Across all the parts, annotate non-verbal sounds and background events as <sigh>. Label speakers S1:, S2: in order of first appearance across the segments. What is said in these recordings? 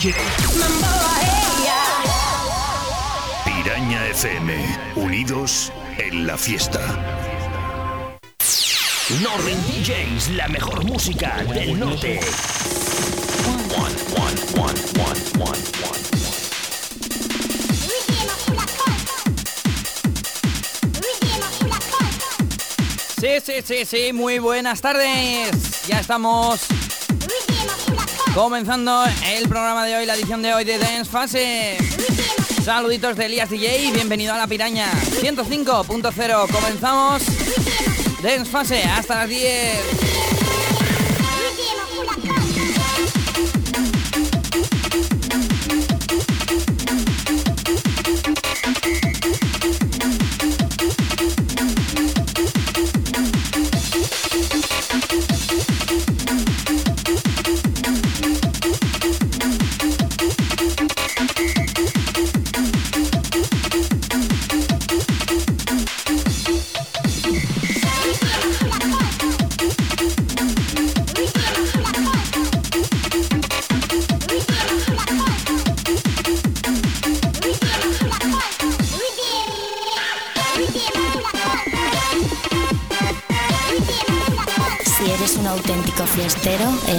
S1: DJ. Piraña FM, unidos en la fiesta. Northern DJs, la mejor música del norte.
S2: Sí, sí, sí, sí, muy buenas tardes. Ya estamos comenzando el programa de hoy, la edición de hoy de Dance Fase. Saluditos de Elías DJ, bienvenido a la piraña 105.0. Comenzamos Dance Fase hasta las 10.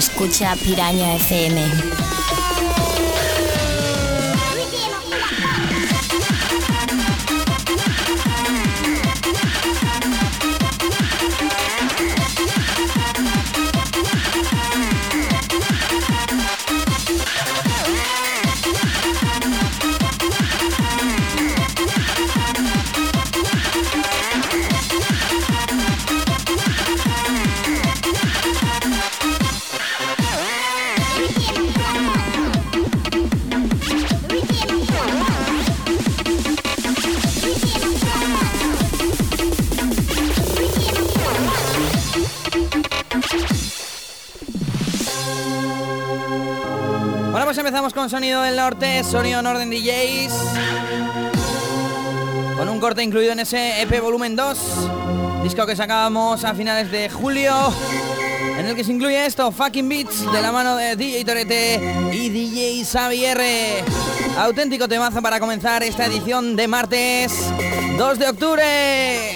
S3: Escucha Piraña FM.
S2: Sonido del norte, sonido Norden DJs. Con un corte incluido en ese EP Volumen 2, disco que sacábamos a finales de julio, en el que se incluye esto, Fucking Beats, de la mano de DJ Torete y DJ Xavier. Auténtico temazo para comenzar esta edición de martes 2 de octubre.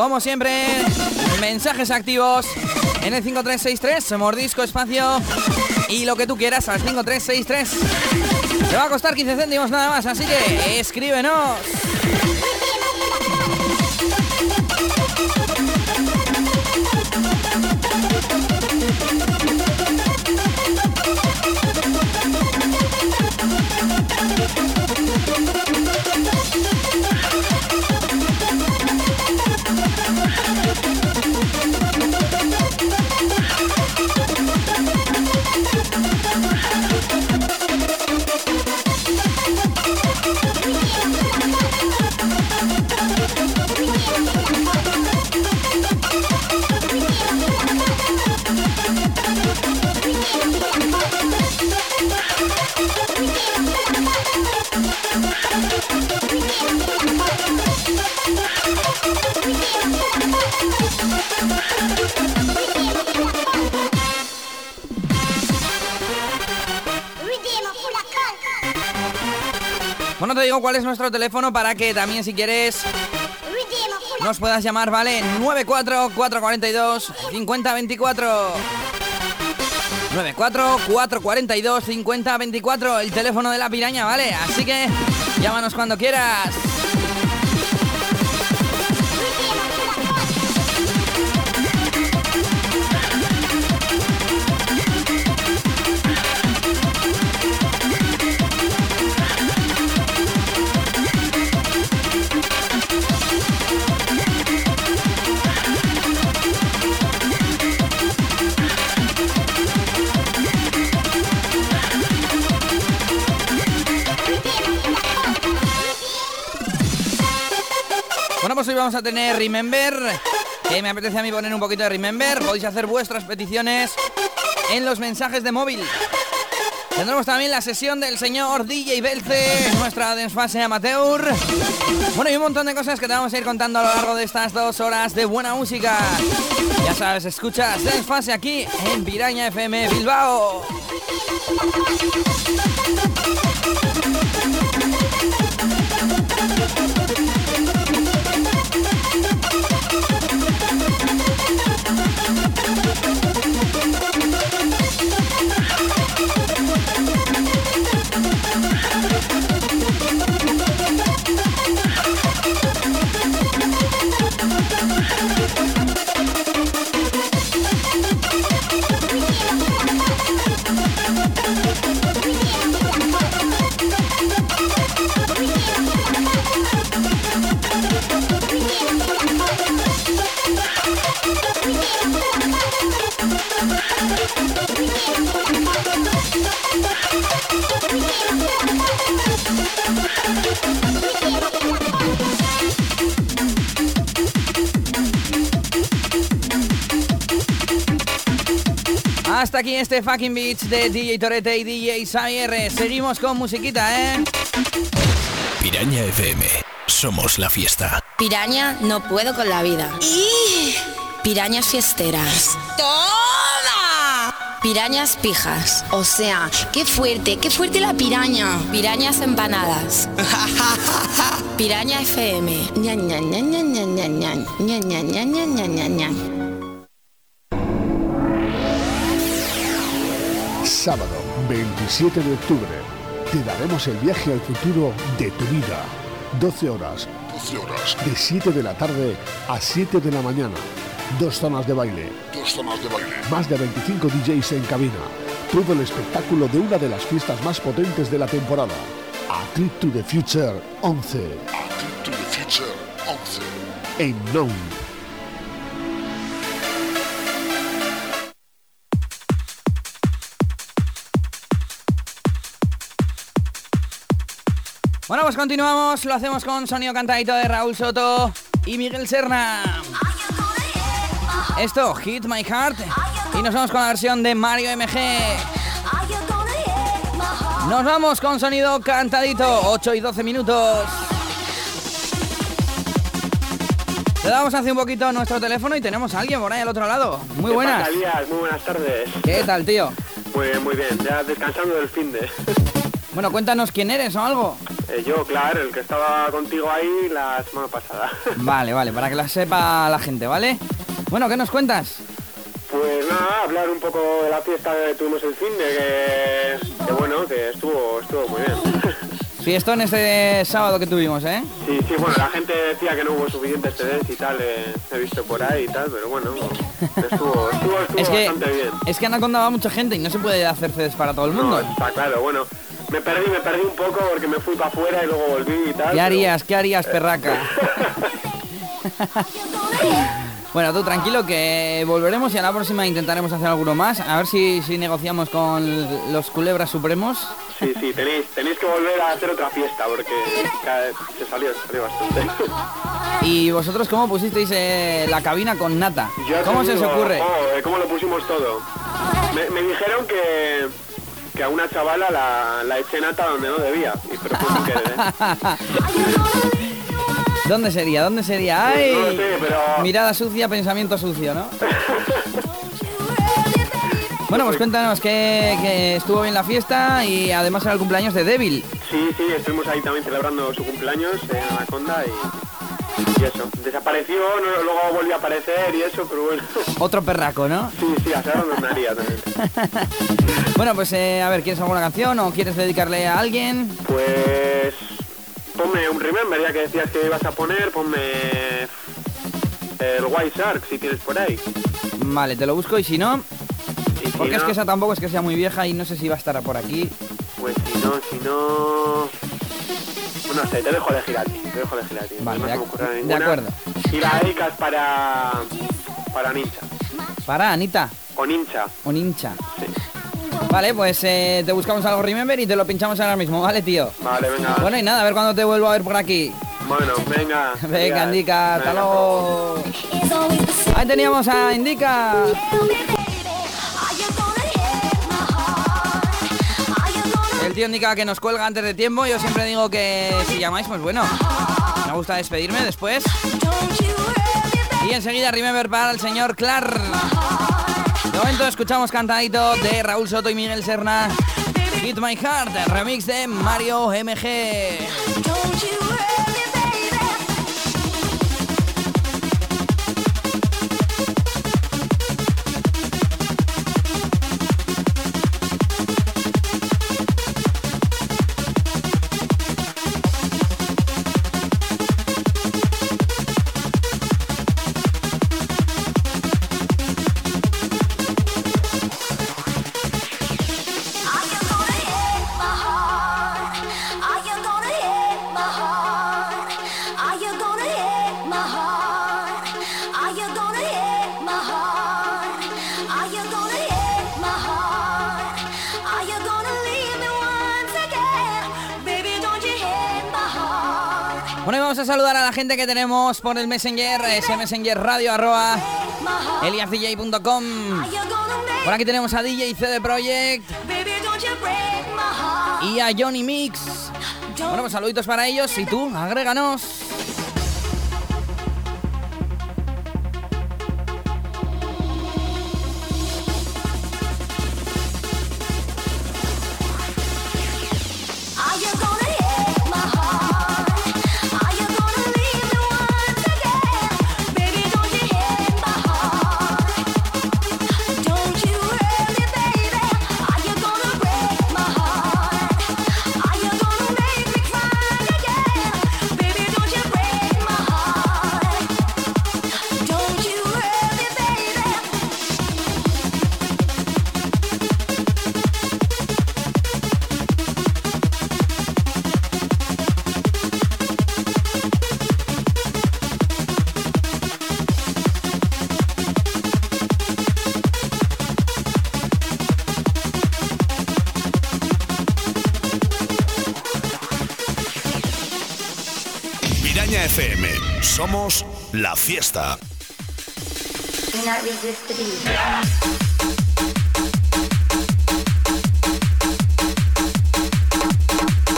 S2: Como siempre, mensajes activos en el 5363, mordisco espacio y lo que tú quieras al 5363. Te va a costar 15 céntimos nada más, así que escríbenos. Cuál es nuestro teléfono para que también si quieres nos puedas llamar, ¿vale? 94442 5024. 94 5024, el teléfono de la piraña, ¿vale? Así que llámanos cuando quieras. Hoy vamos a tener Remember, que me apetece a mí poner un poquito de Remember. Podéis hacer vuestras peticiones en los mensajes de móvil. Tendremos también la sesión del señor DJ Belce, nuestra desfase amateur. Bueno, y un montón de cosas que te vamos a ir contando a lo largo de estas dos horas de buena música. Ya sabes, escuchas desfase aquí en Piraña FM Bilbao. Aquí este fucking beats de DJ Torete y DJ Xavier. Seguimos con musiquita, ¿eh?
S1: Piraña FM. Somos la fiesta.
S3: Piraña, no puedo con la vida.
S4: ¡Y!
S3: Pirañas fiesteras.
S4: ¡Toma!
S3: Pirañas pijas.
S4: O sea, qué fuerte, qué fuerte la piraña.
S3: Pirañas empanadas. Piraña FM.
S4: Ña, ña, ña, ña, ña, ña, ña. Ña, ña, ña, ña, ña, ña,
S5: Sábado 27 de octubre te daremos el viaje al futuro de tu vida. 12 horas. 12 horas. De 7 de la tarde a 7 de la mañana. Dos zonas de baile. Dos zonas de baile. Más de 25 DJs en cabina. Todo el espectáculo de una de las fiestas más potentes de la temporada. A Trip to the Future 11. A Trip to the Future 11. En Non.
S2: Bueno, pues continuamos. Lo hacemos con sonido cantadito de Raúl Soto y Miguel Serna. Esto, Hit My Heart. Y nos vamos con la versión de Mario MG. Nos vamos con sonido cantadito, 8 y 12 minutos. Le damos hace un poquito nuestro teléfono y tenemos a alguien por ahí al otro lado. Muy
S6: ¿Qué
S2: buenas.
S6: pasa? Muy buenas tardes.
S2: ¿Qué tal, tío?
S6: Muy bien, muy bien. Ya descansando del fin de.
S2: Bueno, cuéntanos quién eres o algo.
S6: Eh, yo, claro, el que estaba contigo ahí la semana pasada. <laughs>
S2: Vale, vale, para que la sepa la gente, ¿vale? Bueno, ¿qué nos cuentas?
S6: Pues nada, hablar un poco de la fiesta que tuvimos el fin de que, que bueno, que estuvo, estuvo muy bien. <laughs>
S2: Fiestón este sábado que tuvimos, ¿eh?
S6: Sí, sí, bueno, la gente decía que no hubo suficientes CDs y tal, eh, he visto por ahí y tal, pero bueno, estuvo, estuvo, estuvo
S2: Es que,
S6: bastante bien.
S2: es que Anaconda va mucha gente y no se puede hacer CDs para todo el
S6: No,
S2: mundo.
S6: está claro, bueno, me perdí, me perdí un poco porque me fui para afuera y luego volví y tal.
S2: ¿Qué
S6: pero-
S2: harías? ¿Qué harías, perraca? <laughs> bueno, tú tranquilo que volveremos y a la próxima intentaremos hacer alguno más. A ver si, si negociamos con los culebras supremos.
S6: Sí, sí, tenéis, tenéis que volver a hacer otra fiesta porque se salió, se salió bastante. <laughs>
S2: ¿Y vosotros cómo pusisteis eh, la cabina con nata?
S6: Yo
S2: ¿Cómo se os ocurre?
S6: oh, eh, ¿Cómo lo pusimos todo? Me, me dijeron que, que a una chavala la, la eché nata donde no debía, y pero fue sin querer, ¿eh?
S2: ¿Dónde sería? ¿Dónde sería? ¡Ay!
S6: No lo sé, pero-
S2: Mirada sucia, pensamiento sucio, ¿no? <laughs> Bueno, pues cuéntanos que, que estuvo bien la fiesta y además era el cumpleaños de Devil.
S6: Sí, sí, estuvimos ahí también celebrando su cumpleaños en Anaconda y, y eso. Desapareció, no- luego volvió a aparecer y eso, pero bueno.
S2: Otro perraco, ¿no?
S6: Sí, sí, a Sara nos daría también. <laughs>
S2: Bueno, pues eh, a ver, ¿quieres alguna canción o quieres dedicarle a alguien?
S6: Pues ponme un remember, ya que decías que ibas a poner, ponme el White Shark si tienes por ahí.
S2: Vale, te lo busco y si no,
S6: Y si
S2: porque es que esa tampoco es que sea muy vieja y no sé si va a estar por aquí.
S6: Pues si no, si no... No sé, te dejo elegir a ti, te dejo elegir a ti.
S2: Vale,
S6: no
S2: de
S6: se me ocurre
S2: de
S6: ninguna.
S2: acuerdo.
S6: Y la dedicas para... para Nincha.
S2: Para, Anita,
S6: O Nincha.
S2: un hincha.
S6: Sí.
S2: Vale, pues eh, te buscamos algo Remember y te lo pinchamos ahora mismo, ¿vale, tío?
S6: Vale, venga.
S2: Bueno, y nada, a ver cuándo te vuelvo a ver por aquí.
S6: Bueno, venga. <laughs>
S2: Venga, Indica, hasta luego. Ahí teníamos a Indica. El tío indica que nos cuelga antes de tiempo. Yo siempre digo que si llamáis, pues bueno. Me gusta despedirme después. Y enseguida Remember para el señor Clark. De momento escuchamos cantadito de Raúl Soto y Miguel Serna. Hit My Heart, remix de Mario MG. Gente que tenemos por el Messenger, ese Messenger radio arroba eliasdj.com. Por aquí tenemos a DJ CD Project y a Johnny Mix. Bueno, pues saluditos para ellos y tú, agréganos.
S1: Fiesta.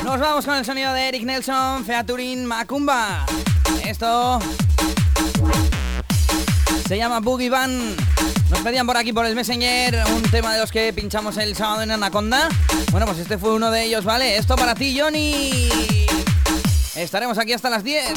S2: Nos vamos con el sonido de Eric Nelson, Featuring Macumba. Esto se llama Boogie Van. Nos pedían por aquí por el Messenger un tema de los que pinchamos el sábado en Anaconda. Bueno, pues este fue uno de ellos, ¿vale? Esto para ti, Johnny. Estaremos aquí hasta las 10.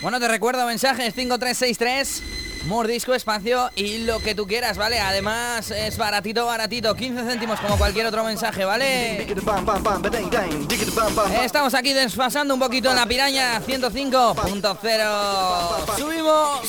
S2: Bueno, te recuerdo mensajes 5363, mordisco, espacio y lo que tú quieras, ¿vale? Además es baratito, baratito, 15 céntimos como cualquier otro mensaje, ¿vale? Estamos aquí desfasando un poquito en la piraña 105.0. ¡Subimos!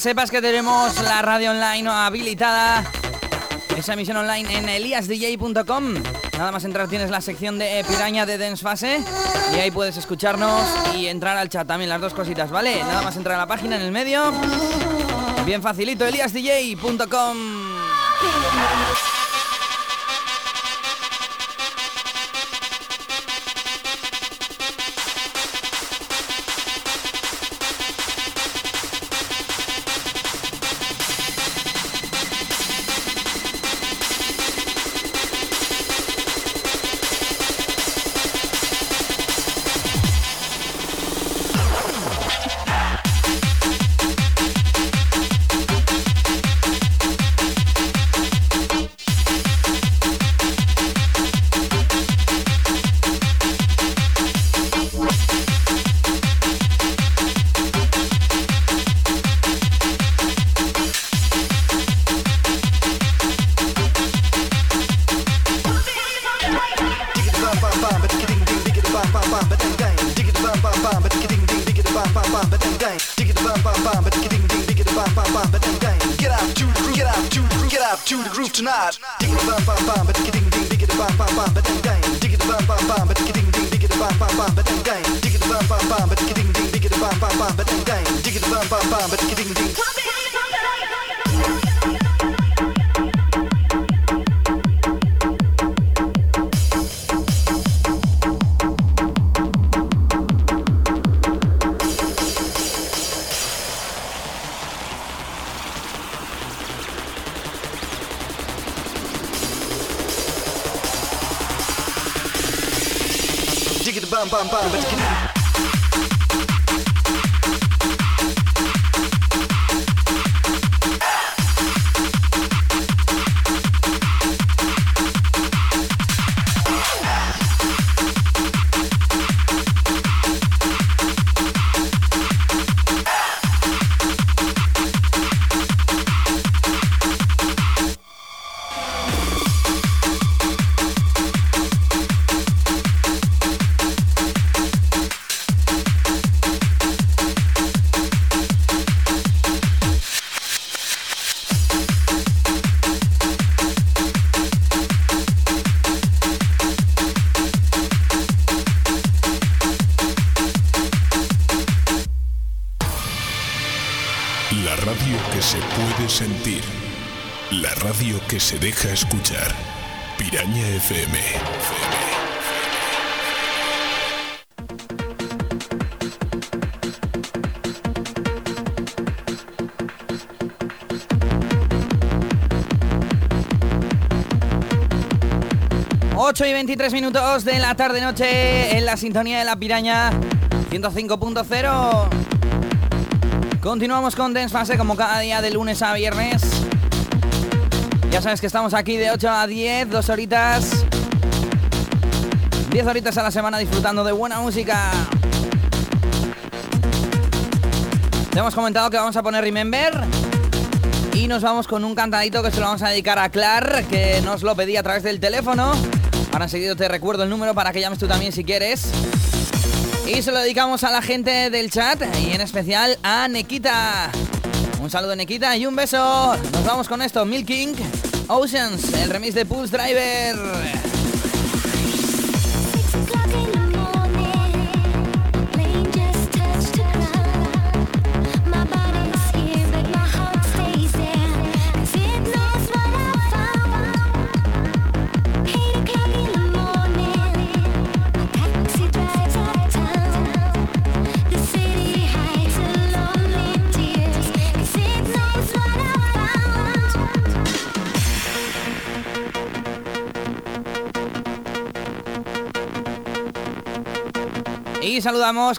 S2: Sepas que tenemos la radio online habilitada esa emisión online en eliasdj.com. Nada más entrar tienes la sección de Piraña de Dance Fase y ahí puedes escucharnos y entrar al chat también, las dos cositas, ¿vale? Nada más entrar a la página en el medio. Bien facilito, eliasdj.com.
S7: se deja escuchar. Piraña FM.
S2: ...8 y 23 minutos de la tarde-noche... ...en la sintonía de la piraña... ...105.0... Continuamos con Dance Fase como cada día de lunes a viernes. Ya sabes que estamos aquí de 8 a 10, dos horitas. 10 horitas a la semana disfrutando de buena música. Te hemos comentado que vamos a poner Remember. Y nos vamos con un cantadito que se lo vamos a dedicar a Clar, que nos lo pedí a través del teléfono. Ahora enseguida te recuerdo el número para que llames tú también si quieres. Y se lo dedicamos a la gente del chat y en especial a Nekita. Un saludo Nekita y un beso. Nos vamos con esto, Milking Oceans, el remix de Pulse Driver.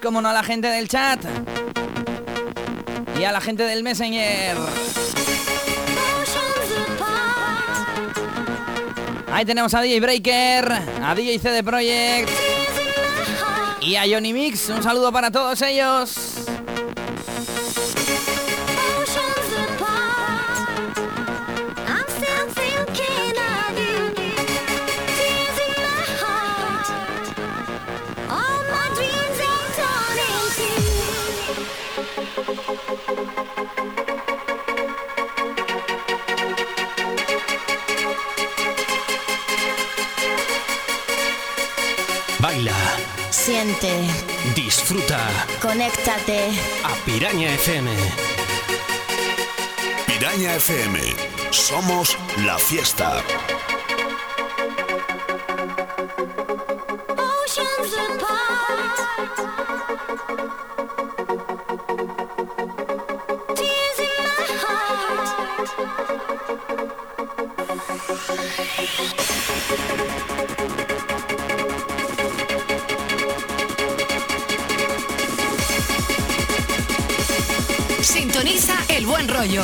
S2: Como no, a la gente del chat y a la gente del Messenger. Ahí tenemos a DJ Breaker, a DJ CD Project y a Johnny Mix. Un saludo para todos ellos.
S3: Conéctate.
S8: A Piraña FM.
S9: Piraña FM. Somos la fiesta.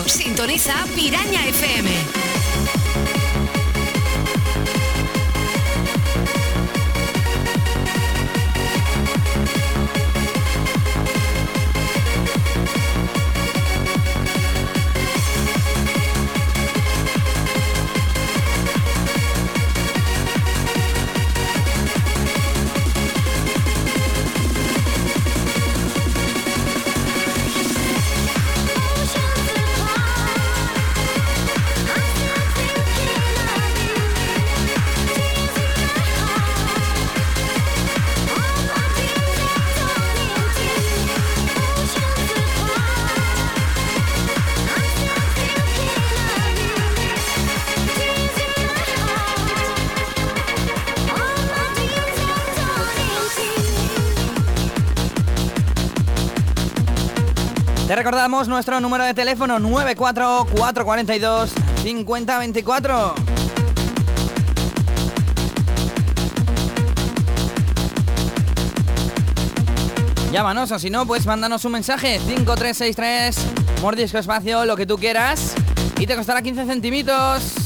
S10: Sintoniza Piraña FM.
S11: Recordamos nuestro número de teléfono 94442 5024. Llámanos o si no, pues mándanos un mensaje 5363 mordisco espacio, lo que tú quieras y te costará 15 centimitos.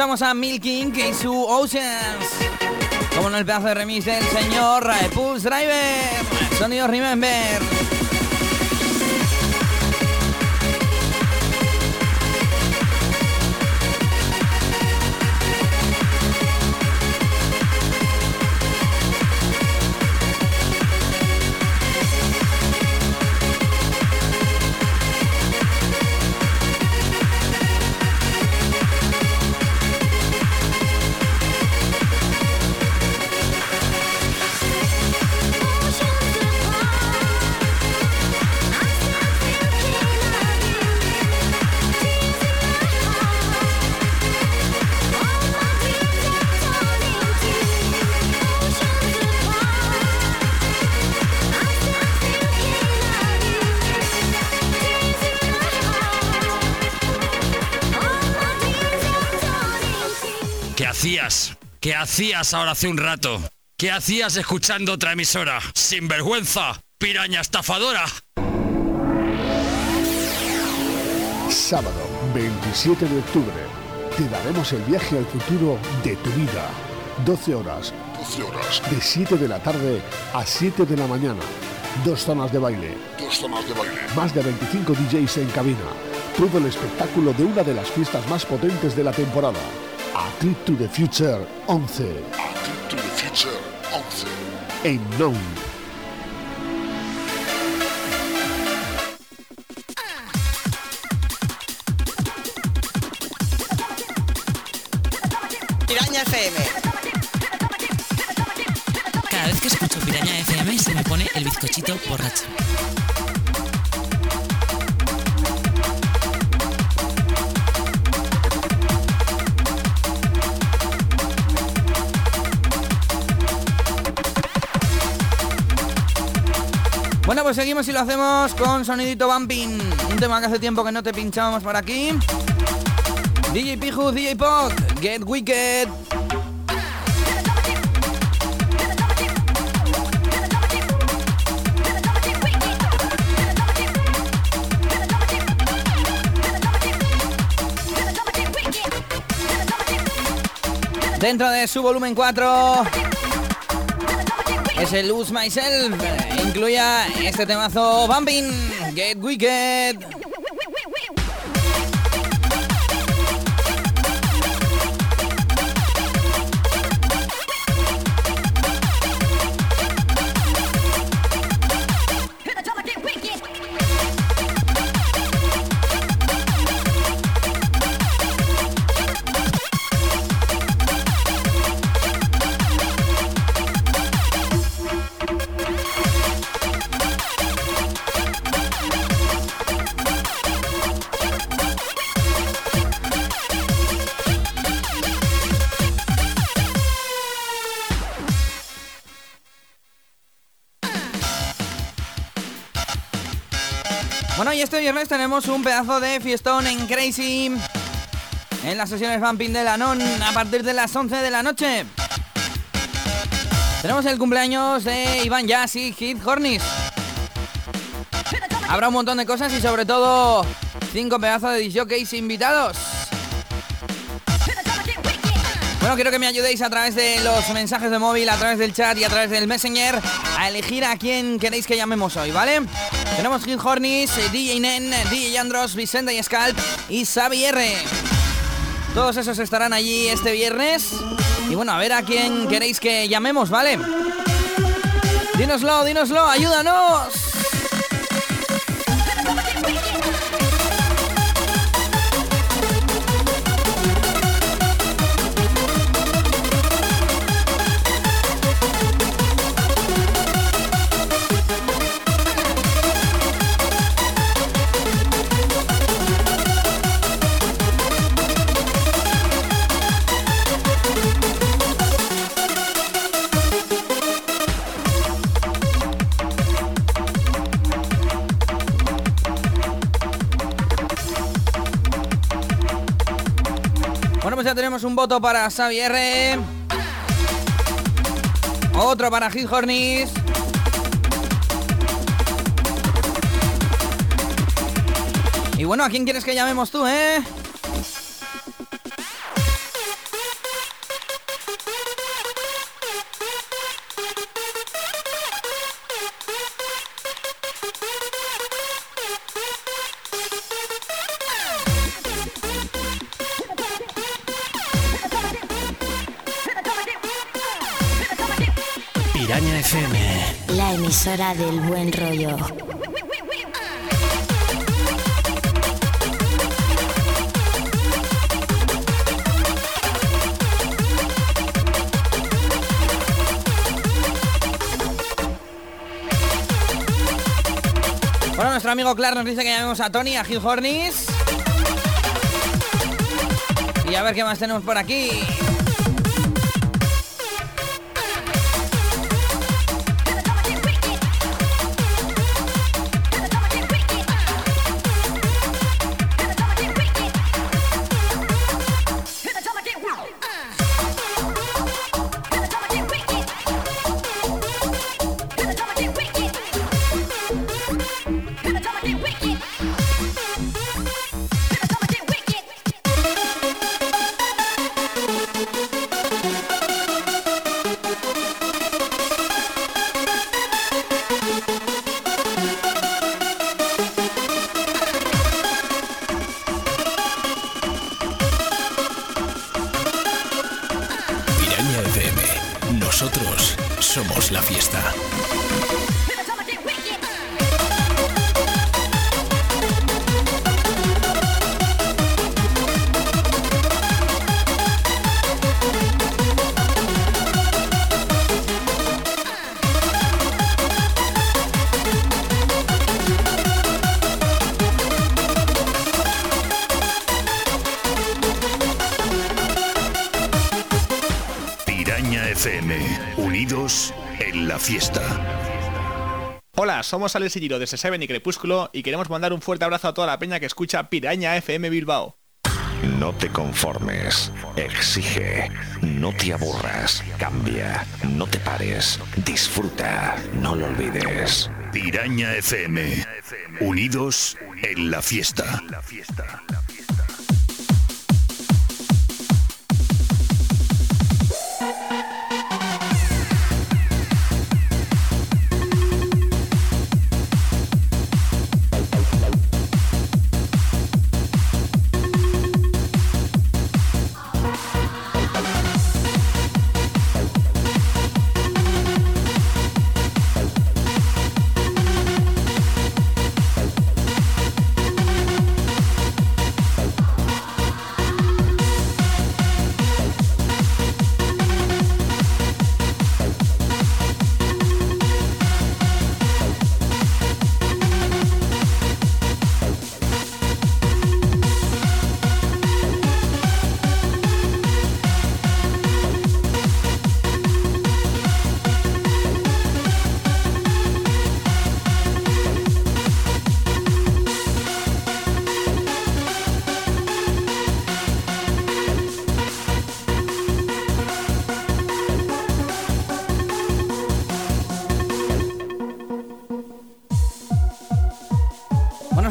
S11: Escuchamos a Milking y su Oceans. Como en el pedazo de remix del señor Pulse Driver. Sonido Remember.
S12: ¿Qué hacías ahora hace un rato? ¿Qué hacías escuchando otra emisora? ¡Sinvergüenza! ¡Piraña estafadora!
S5: Sábado 27 de octubre te daremos el viaje al futuro de tu vida. 12 horas. 12 horas. De 7 de la tarde a 7 de la mañana. Dos zonas de baile. Dos zonas de baile. Más de 25 DJs en cabina. Todo el espectáculo de una de las fiestas más potentes de la temporada. A Trip to the Future 11. A Trip to the Future 11. En
S13: FM.
S14: Cada vez que escucho Piraña FM se me pone el bizcochito borracho.
S2: Pues seguimos y lo hacemos con sonidito bumping. Un tema que hace tiempo que no te pinchábamos por aquí. DJ Piju, DJ Pog, Get Wicked. Dentro de su volumen 4 es el Lose Myself. Incluya este temazo Bumping, Get Wicked. Viernes tenemos un pedazo de fiestón en Crazy en las sesiones Vamping de la Non a partir de las 11 de la noche. Tenemos el cumpleaños de Iván Jazz y Hit Hornis. Habrá un montón de cosas y sobre todo cinco pedazos de DJs invitados. Bueno, quiero que me ayudéis a través de los mensajes de móvil, a través del chat y a través del Messenger a elegir a quién queréis que llamemos hoy, ¿vale? Tenemos Gil Hornis, eh, DJ Nen, DJ Andros, Vicente y Scalp y Xavier. Todos esos estarán allí este viernes. Y bueno, a ver a quién queréis que llamemos, ¿vale? Dínoslo, dínoslo, ayúdanos. Tenemos un voto para Xavier. Otro para Hit Hornis. Y bueno, ¿a quién quieres que llamemos tú, eh?
S3: Emisora del buen rollo.
S2: Bueno, nuestro amigo Clark nos dice que llamemos a Tony, a Hugh Hornis. Y a ver qué más tenemos por aquí.
S15: Somos Alex y Giro de Seven y Crepúsculo y queremos mandar un fuerte abrazo a toda la peña que escucha Piraña FM Bilbao.
S7: No te conformes, exige, no te aburras, cambia, no te pares, disfruta, no lo olvides.
S1: Piraña FM, unidos en la fiesta.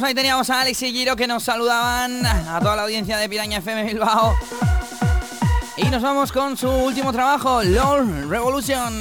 S2: Ahí teníamos a Alex y Giro que nos saludaban a toda la audiencia de Piraña FM Bilbao. Y nos vamos con su último trabajo, LOL Revolution.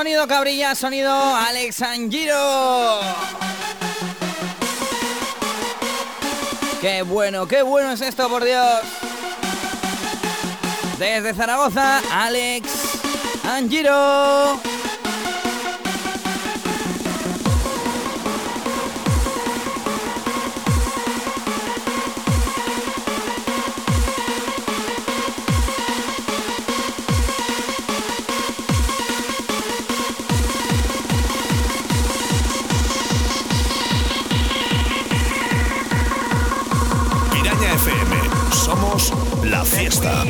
S2: Sonido cabrilla, sonido Alex Angiro. Qué bueno, qué bueno es esto, por Dios. Desde Zaragoza, Alex Angiro.
S7: La fiesta.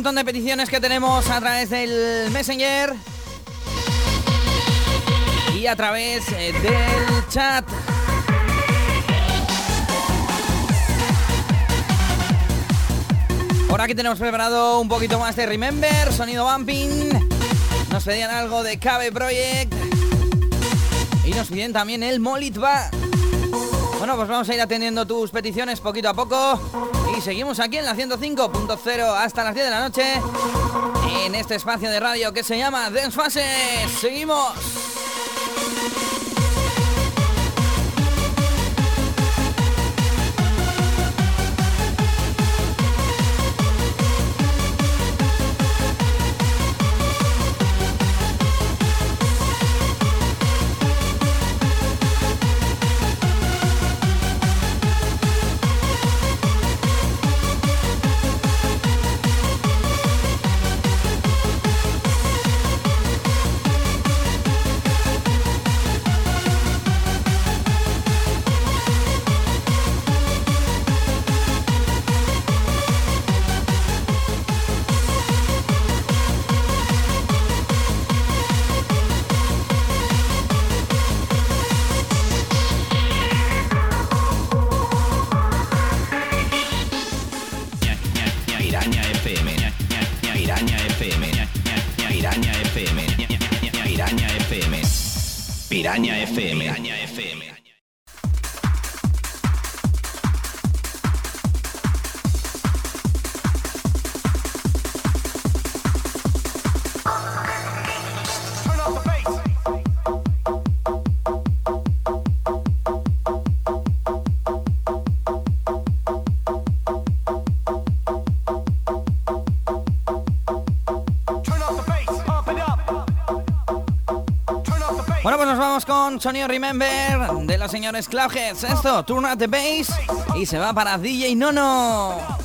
S7: Montón de peticiones que tenemos a través del Messenger y a través eh, del chat. Por aquí tenemos preparado un poquito más de Remember, sonido bumping. Nos pedían algo de Cabe Project. Y nos piden también el Molitva.
S2: Bueno, pues vamos a ir atendiendo tus peticiones poquito a poco. Y seguimos aquí en la 105.0 hasta las 10 de la noche. En este espacio de radio que se llama Dance Seguimos. Con Sonido Remember de los señores Cloudheads. Esto, Turn Up the Bass y se va para DJ Nono.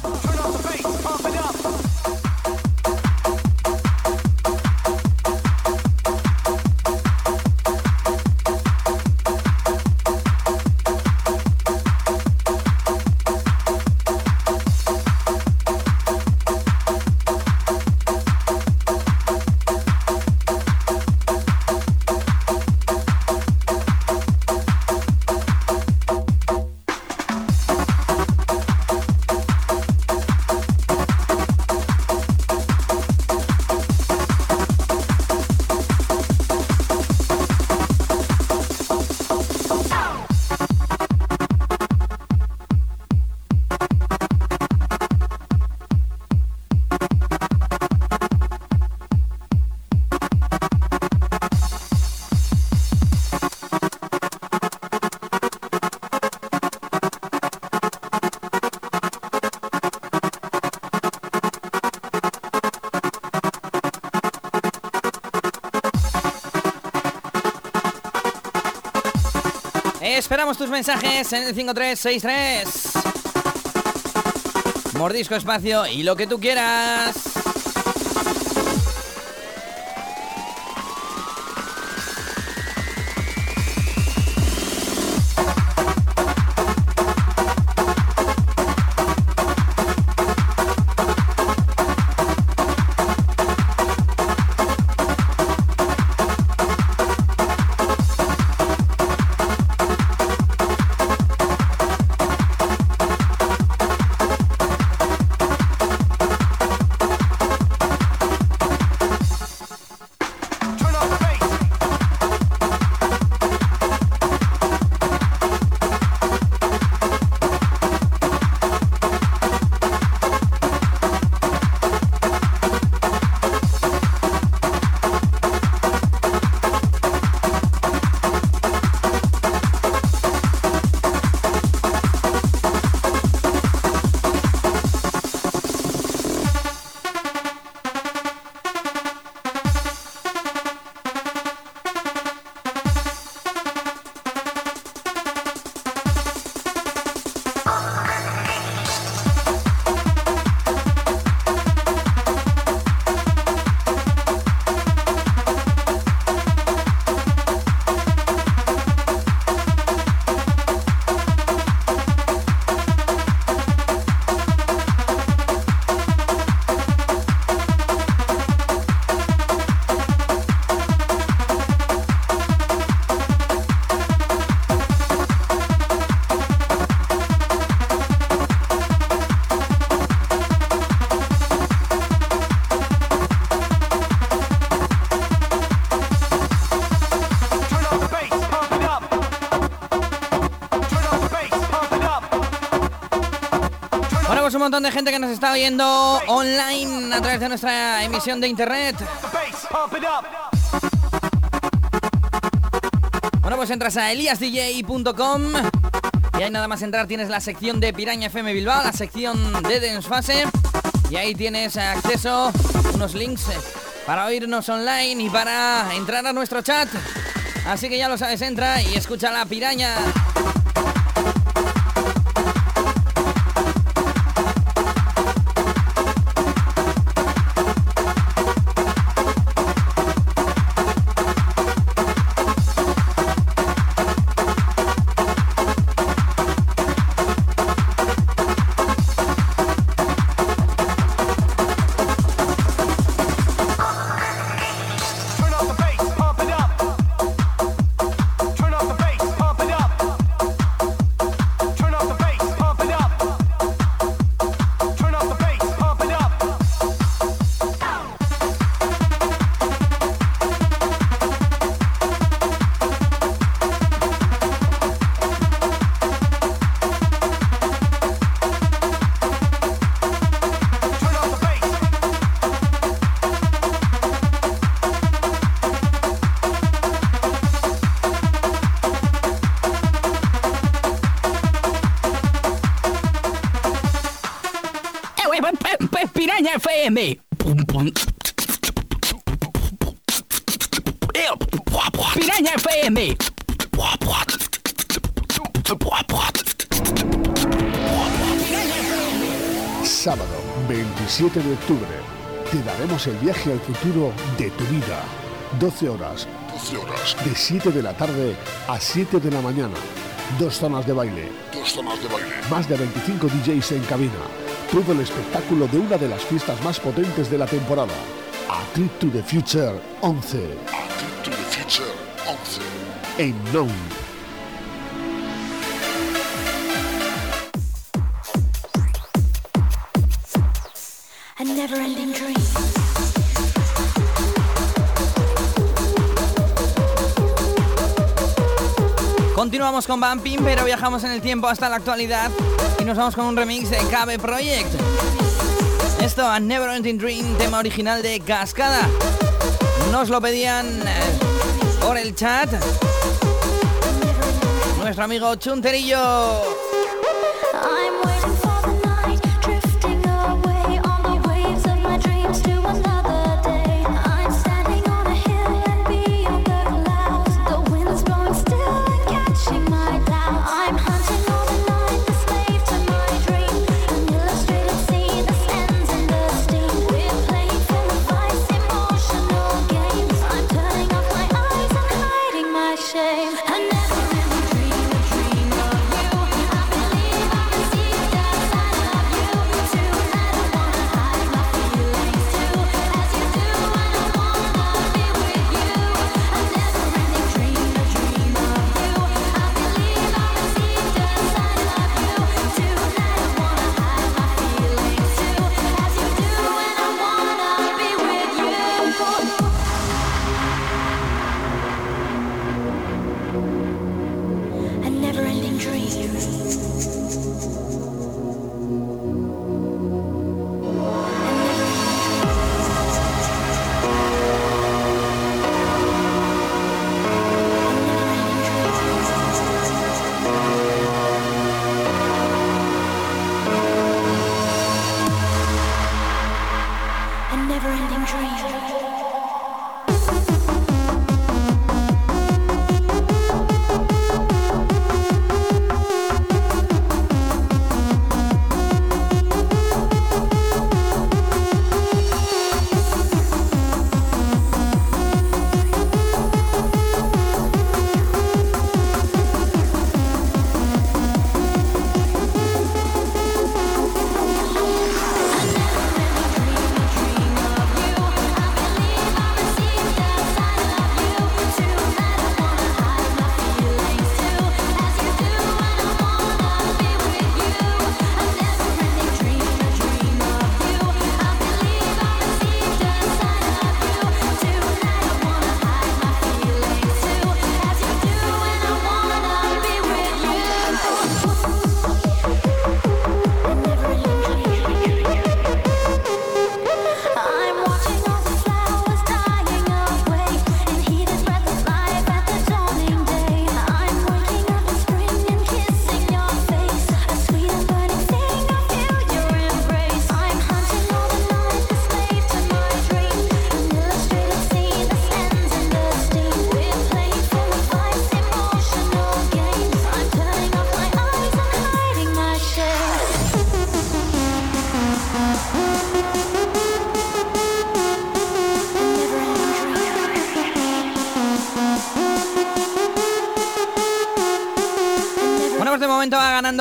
S2: en el 5363. Mordisco espacio y lo que tú quieras.
S11: Montón de gente que nos está viendo online a través de nuestra emisión de internet. Bueno, pues entras a eliasdj.com y ahí nada más entrar tienes la sección de Piraña FM Bilbao, la sección de Dance y ahí tienes acceso unos links para oírnos online y para entrar a nuestro chat. Así que ya lo sabes, entra y escucha la piraña.
S5: 27 de octubre te daremos el viaje al futuro de tu vida. 12 horas. 12 horas. De 7 de la tarde a 7 de la mañana. Dos zonas de baile. Dos zonas de baile. Más de 25 DJs en cabina. Todo el espectáculo de una de las fiestas más potentes de la temporada. A Trip to the Future 11. A Trip to the Future 11. En Non.
S11: Continuamos con Bumping, pero viajamos en el tiempo hasta la actualidad y nos vamos con un remix de KB Project. Esto a Never Ending Dream, tema original de Cascada. Nos lo pedían eh, por el chat. Nuestro amigo Chunterillo.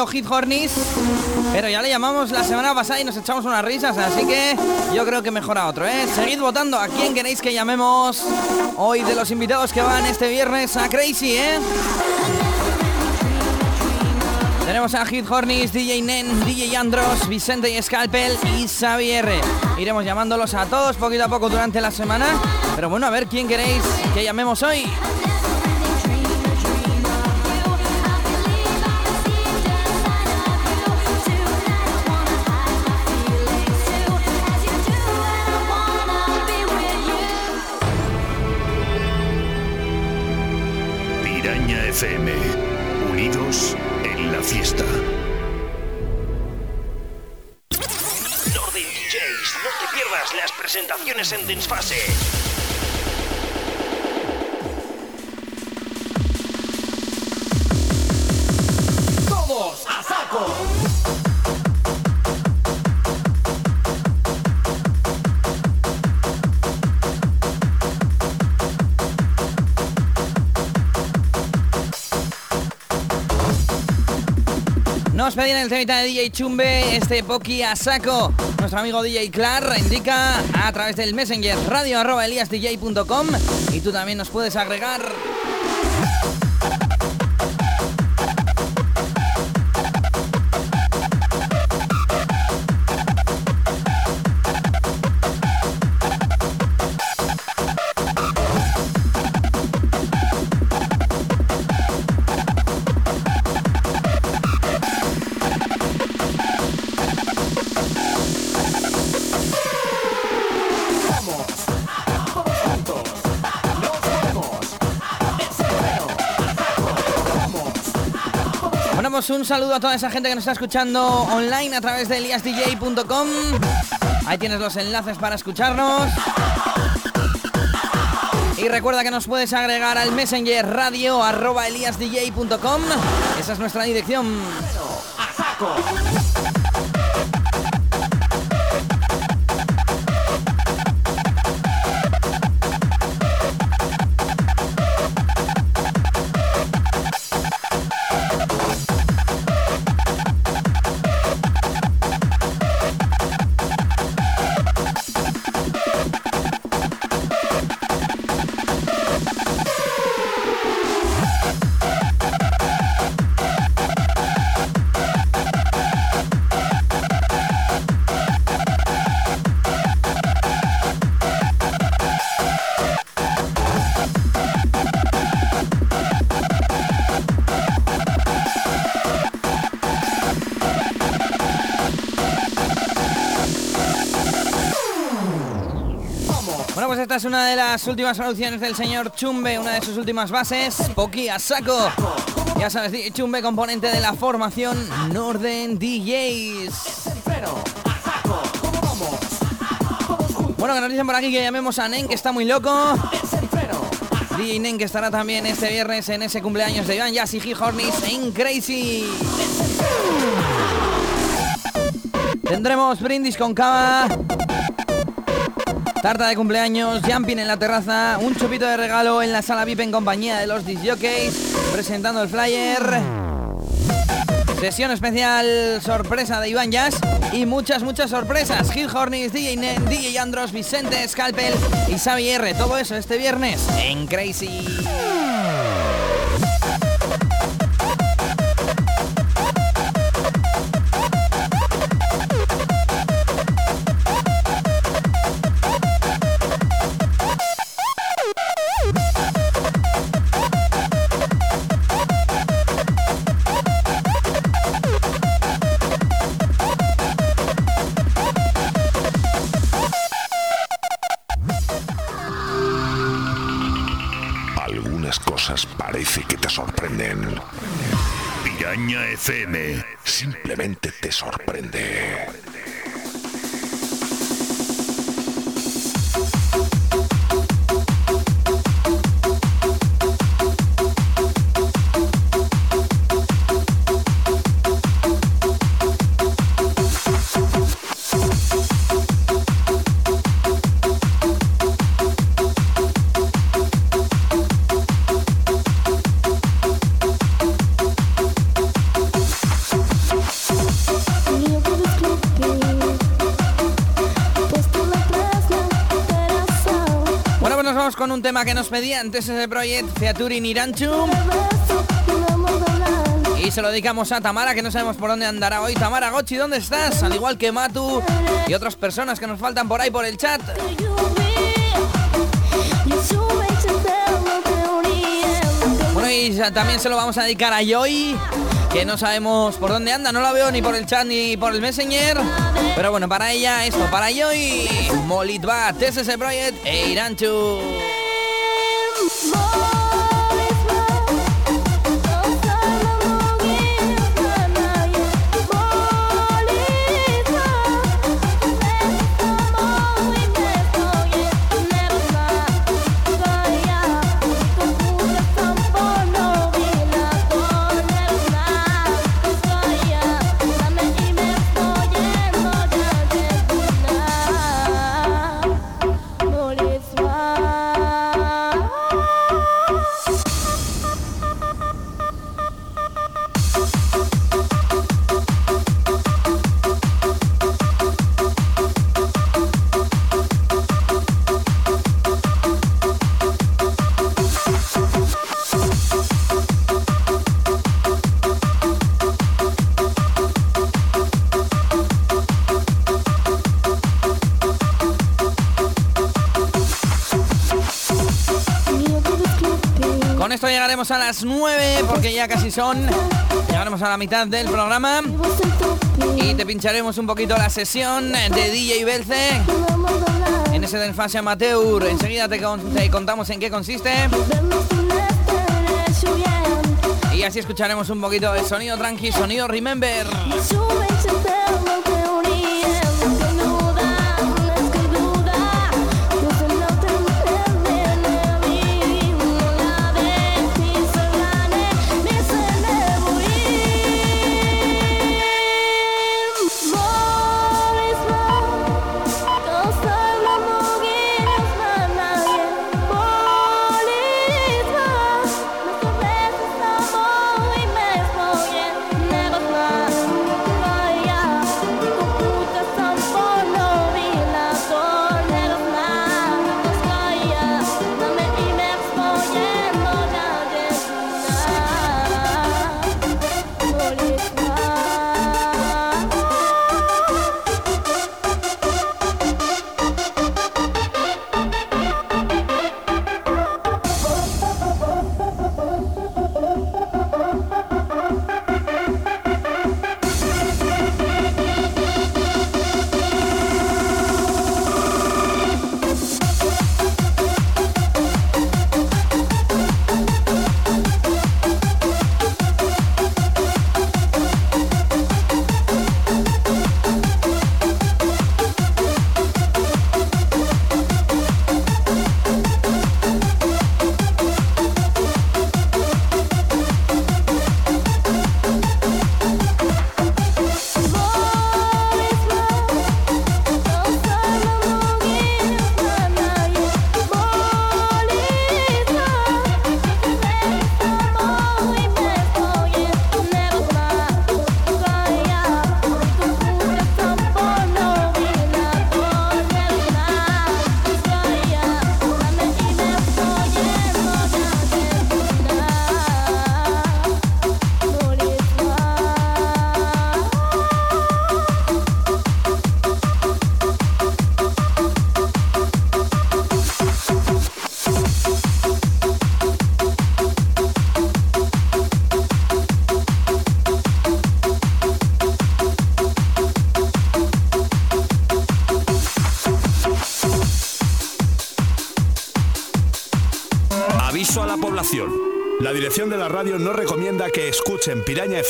S2: Hit Hornis, pero ya le llamamos la semana pasada y nos echamos unas risas, así que yo creo que mejora otro, ¿eh? Seguid votando a quién queréis que llamemos hoy de los invitados que van este viernes a Crazy, ¿eh? Tenemos a Hit Hornis, DJ Nen, DJ Andros, Vicente y Scalpel y Xavier. Iremos llamándolos a todos poquito a poco durante la semana. Pero bueno, a ver quién queréis que llamemos hoy.
S7: Piraña FM.
S2: Nos pedían el temita de DJ Chumbe, este Poki a saco. Nuestro amigo DJ Clar indica a través del Messenger radio arroba eliasdj.com y tú también nos puedes agregar. Un saludo a toda esa gente que nos está escuchando online a través de eliasdj.com. Ahí tienes los enlaces para escucharnos. Y recuerda que nos puedes agregar al messenger radio arroba eliasdj.com. Esa es nuestra dirección. Es una de las últimas soluciones del señor Chumbe, una de sus últimas bases, Poki a saco. Ya sabes, Chumbe, componente de la formación Norden DJs. Bueno, que nos dicen por aquí que llamemos a Nen, que está muy loco. DJ Nen, que estará también este viernes en ese cumpleaños de Iván Jazz y G. Hornis en Crazy. Tendremos brindis con cava. Tarta de cumpleaños, jumping en la terraza, un chupito de regalo en la sala VIP en compañía de los disjockeys, presentando el flyer. Sesión especial sorpresa de Iván Jazz y muchas, muchas sorpresas. Gil Hornis, DJ Nen, DJ Andros, Vicente, Scalpel y Xavi R. Todo eso este viernes en Crazy.
S7: FM simplemente te sorprende.
S11: Con un tema que nos pedían ese Project Featuring Iranchu. Y se lo dedicamos a Tamara, que no sabemos por dónde andará hoy. Tamara Gochi, ¿dónde estás? Al igual que Matu y otras personas que nos faltan por ahí por el chat. Bueno, y también se lo vamos a dedicar a Joy, que no sabemos por dónde anda, no la veo ni por el chat ni por el Messenger. Pero bueno, para ella esto, para Joy, Molitva, TSS Project e Iranchu. Casi son. Llegaremos a la mitad del programa. Y te pincharemos un poquito la sesión de DJ Belce. En ese del fase amateur. Enseguida te, te contamos en qué consiste. Y así escucharemos un poquito de sonido tranqui, sonido remember.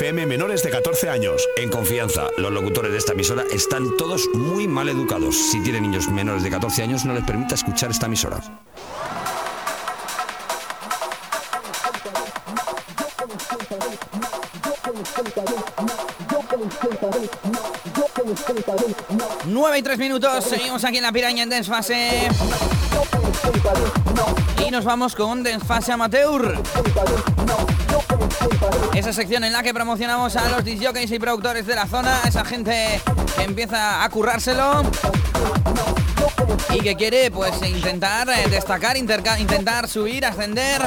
S9: FM menores de 14 años.
S12: En confianza, los locutores de esta emisora están todos muy mal educados. Si tienen niños menores de 14 años, no les permita escuchar esta emisora.
S11: Nueve y tres minutos, seguimos aquí en la Piraña en Dance Fase.
S2: Y nos vamos con Desfase Amateur. Esa sección en la que promocionamos a los disjockeys y productores de la zona, esa gente que empieza a currárselo y que quiere pues intentar eh, destacar, intentar subir, ascender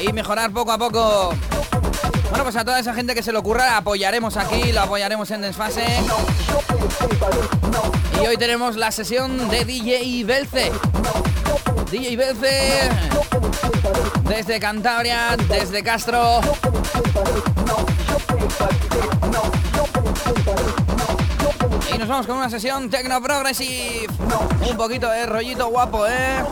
S2: y mejorar poco a poco. Bueno, pues a toda esa gente que se lo ocurra, apoyaremos aquí, lo apoyaremos en Desfase. Y hoy tenemos la sesión de DJ Belce. DJ Belce desde Cantabria, desde Castro. Y nos vamos con una sesión Tecno Progressive. Un poquito de rollito guapo, ¿eh?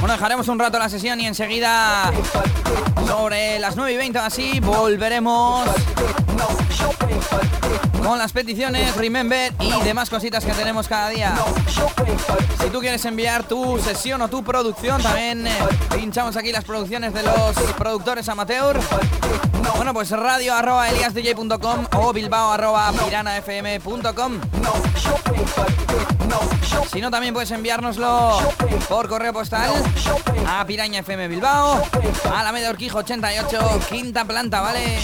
S2: Bueno, dejaremos un rato la sesión y enseguida sobre las 9 y 20 así volveremos con las peticiones, remember y demás cositas que tenemos cada día. Si tú quieres enviar tu sesión o tu producción, también eh, pinchamos aquí las producciones de los productores amateur. Bueno, pues radio arroba eliasdj.com o bilbao arroba piranafm.com. Si no, también puedes enviárnoslo por correo postal a Piraña FM Bilbao, a la Media 88, quinta planta, ¿vale?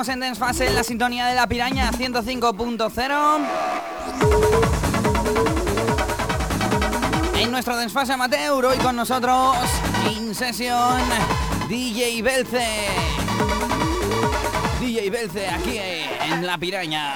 S2: Estamos en Dance en la sintonía de la piraña 105.0. En nuestro Dance Fase amateur, hoy con nosotros, In Session, DJ Belce. DJ Belce aquí en la piraña.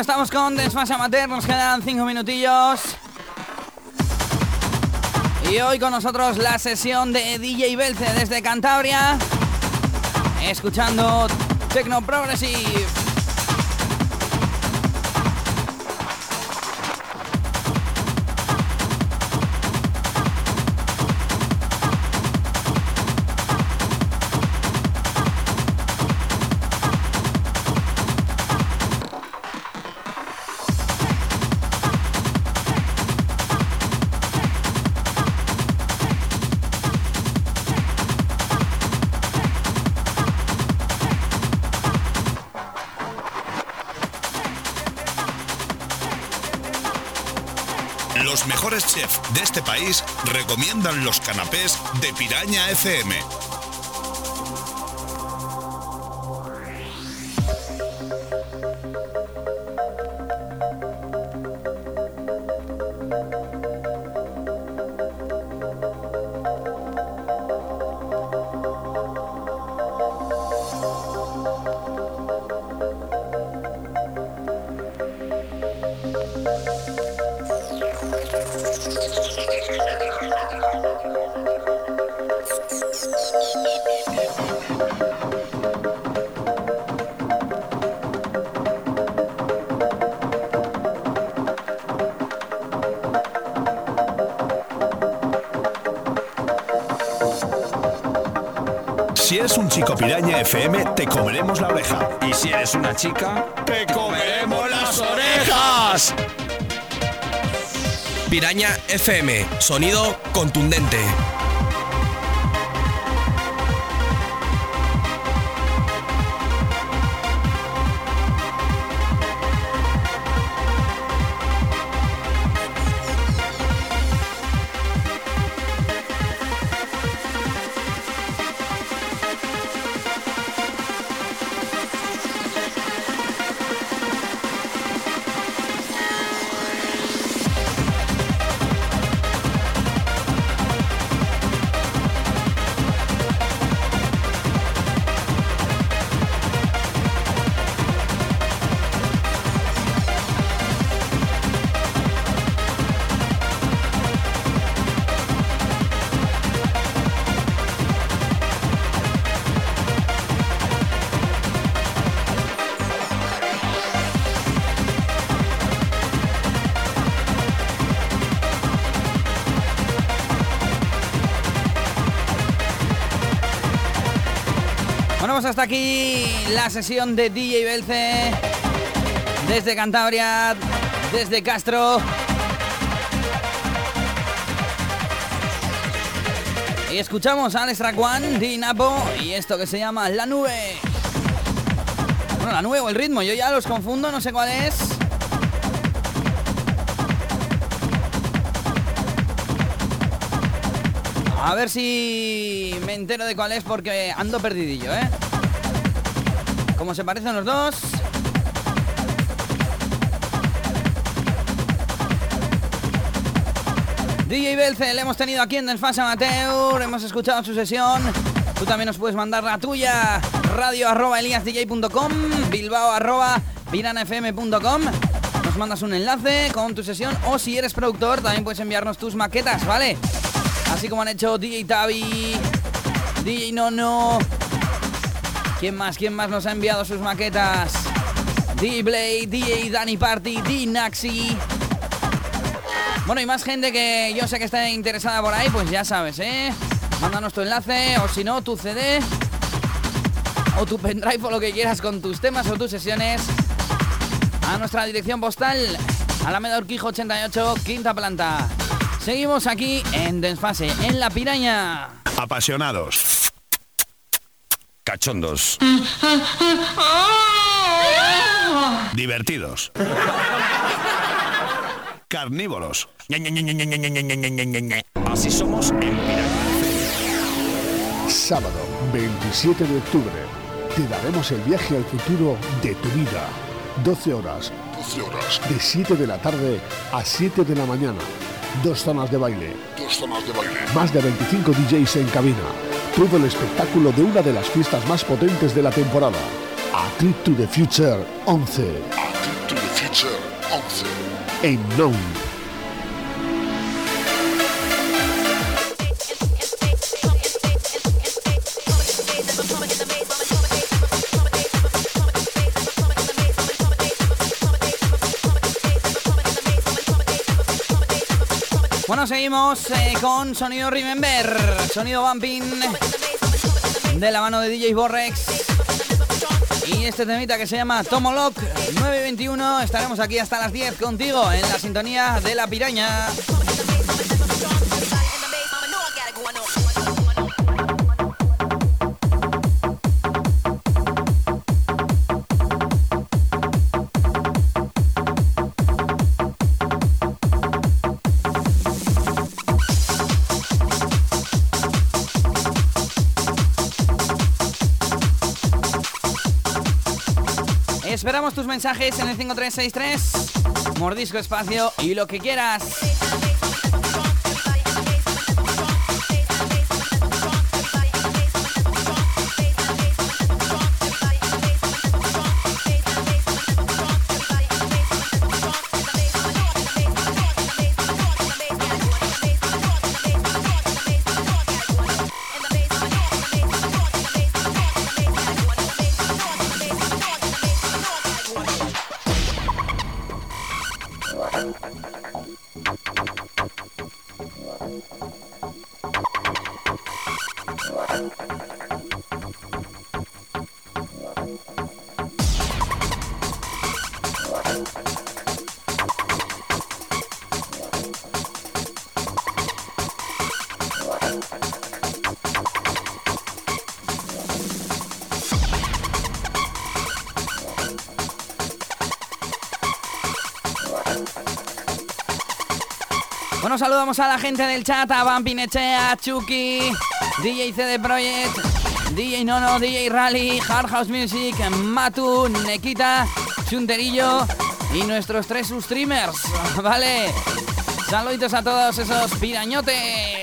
S2: Estamos con Desfase Amateur, nos quedan 5 minutillos. Y hoy con nosotros la sesión de DJ Belce desde Cantabria. Escuchando Tecno Progressive.
S9: De este país recomiendan los canapés de Piraña FM. Te comeremos la oreja.
S12: Y si eres una chica, te comeremos las orejas.
S16: Piraña FM, sonido contundente.
S2: Pues hasta aquí la sesión de DJ Belce. Desde Cantabria, desde Castro. Y escuchamos a Alex Raquan, Di Napo y esto que se llama La Nube. Bueno, la nube o el ritmo, yo ya los confundo, no sé cuál es. A ver si me entero de cuál es porque ando perdidillo, ¿eh? Como se parecen los dos. DJ Belce, le hemos tenido aquí en el Fase Amateur, hemos escuchado su sesión. Tú también nos puedes mandar la tuya, radio arroba eliasdj.com, bilbao arroba piranafm.com. Nos mandas un enlace con tu sesión o si eres productor también puedes enviarnos tus maquetas, ¿vale? Así como han hecho DJ Tavi, DJ Nono. ¿Quién más? ¿Quién más nos ha enviado sus maquetas? DJ Blade, DJ Danny Party, DJ Naxi. Bueno, y más gente que yo sé que está interesada por ahí, pues ya sabes, ¿eh? Mándanos tu enlace o si no, tu CD o tu pendrive o lo que quieras con tus temas o tus sesiones a nuestra dirección postal, Alameda Urquijo 88, quinta planta. Seguimos aquí en Desfase, en La Piraña.
S9: Apasionados.
S12: Cachondos.
S9: Divertidos. Carnívoros.
S12: Así somos en Piraña.
S5: Sábado 27 de octubre te daremos el viaje al futuro de tu vida. 12 horas. 12 horas. De 7 de la tarde a 7 de la mañana. Dos zonas de baile. Dos zonas de baile. Más de 25 DJs en cabina. Todo el espectáculo de una de las fiestas más potentes de la temporada. A Trip to the Future 11. A Trip to the Future 11. En Non.
S2: Seguimos eh, con sonido Remember, sonido Bumping de la mano de DJ Borrex. Y este temita que se llama Tomolock 921. Estaremos aquí hasta las 10 contigo en la sintonía de la piraña. Tus mensajes en el 5363, mordisco espacio y lo que quieras. Saludamos a la gente del chat, a Vampinechea, Chucky, DJ CD Project, DJ Nono, DJ Rally, Hard House Music, Matu, Nekita, Chunterillo y nuestros tres streamers, <laughs> ¿vale? Saluditos a todos esos pirañotes.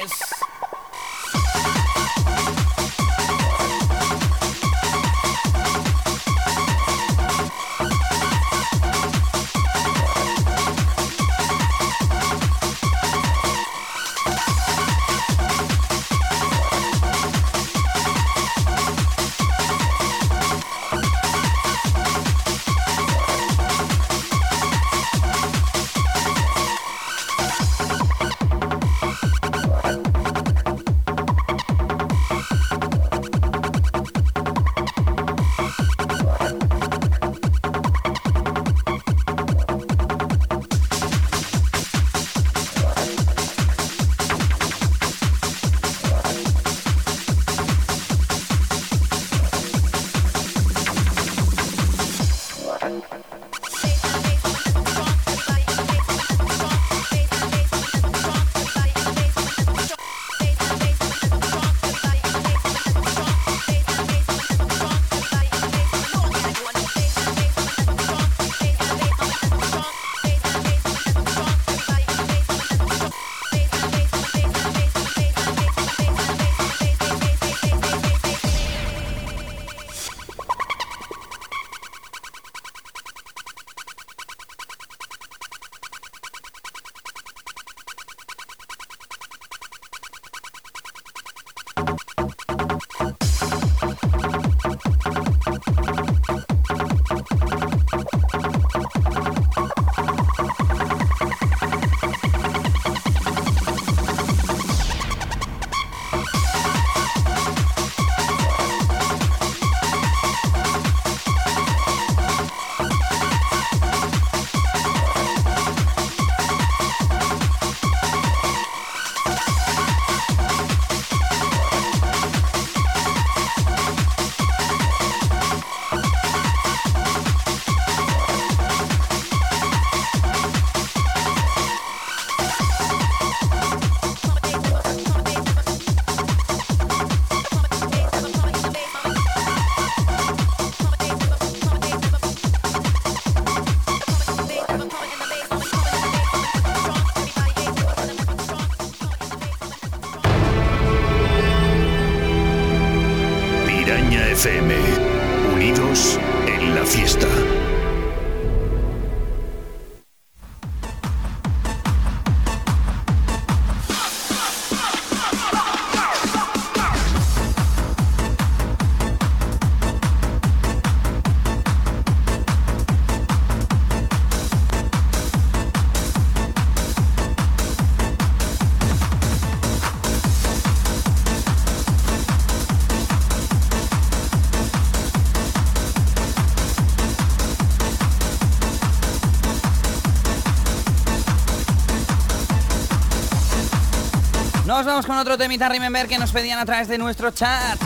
S2: Vamos con otro temita Remember que nos pedían a través de nuestro chat.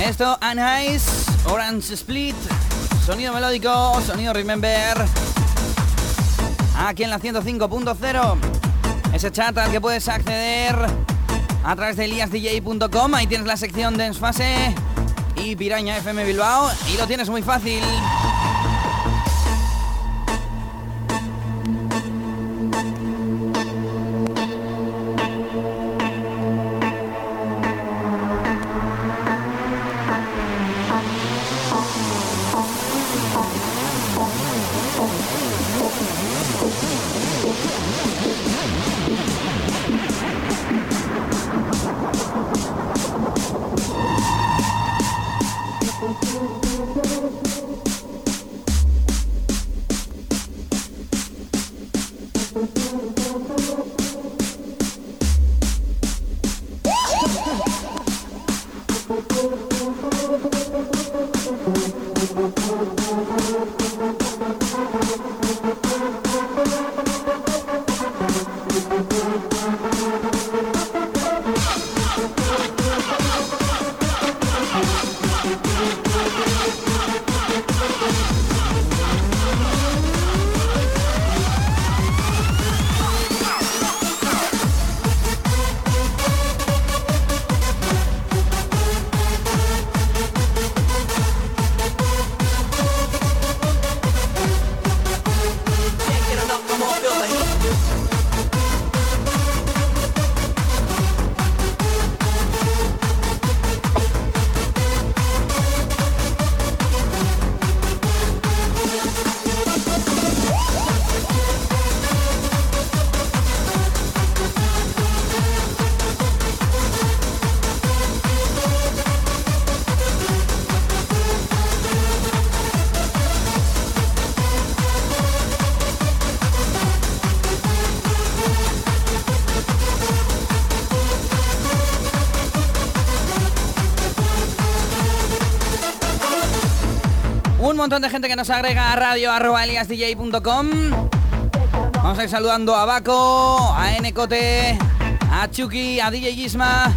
S2: Esto, Anais, Orange Split, sonido melódico, sonido Remember. Aquí en la 105.0. Ese chat al que puedes acceder a través de eliasdj.com. Ahí tienes la sección de Fase y Piraña FM Bilbao y lo tienes muy fácil. Montón de gente que nos agrega a radio arroba. Vamos a ir saludando a Baco, a Ncote, a Chucky, a DJ Gisma,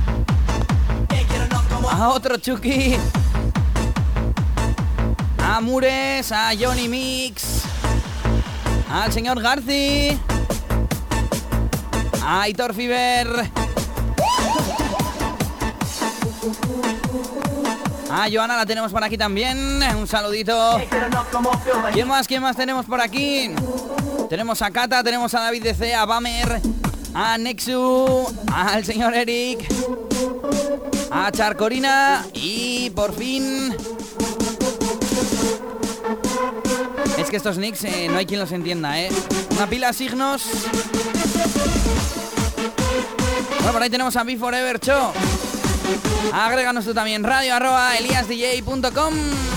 S2: a otro Chucky, a Mures, a Johnny Mix, al señor Garci, a Aitor Fiber. Ah, Joana la tenemos por aquí también. Un saludito. ¿Quién más? ¿Quién más tenemos por aquí? Tenemos a Kata, tenemos a David DC, a Bamer, a Nexu, al señor Eric, a Charcorina y por fin... Es que estos nicks eh, no hay quien los entienda, ¿eh? Una pila de signos. Bueno, por ahí tenemos a Be Forever Show. Agréganos tú también, radio arroba eliasdj.com.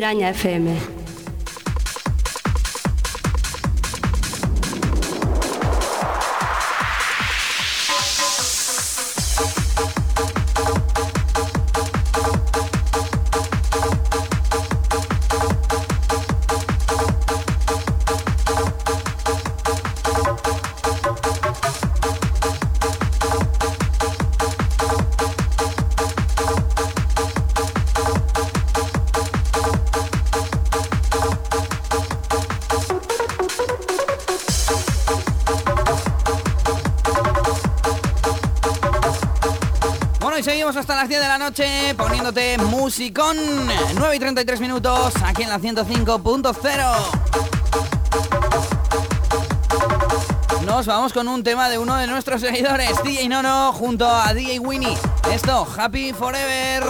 S17: de Piraña FM.
S2: Poniéndote musicón. 9 y 33 minutos aquí en la 105.0. Nos vamos con un tema de uno de nuestros seguidores, DJ Nono, junto a DJ Winnie. Esto, Happy Forever.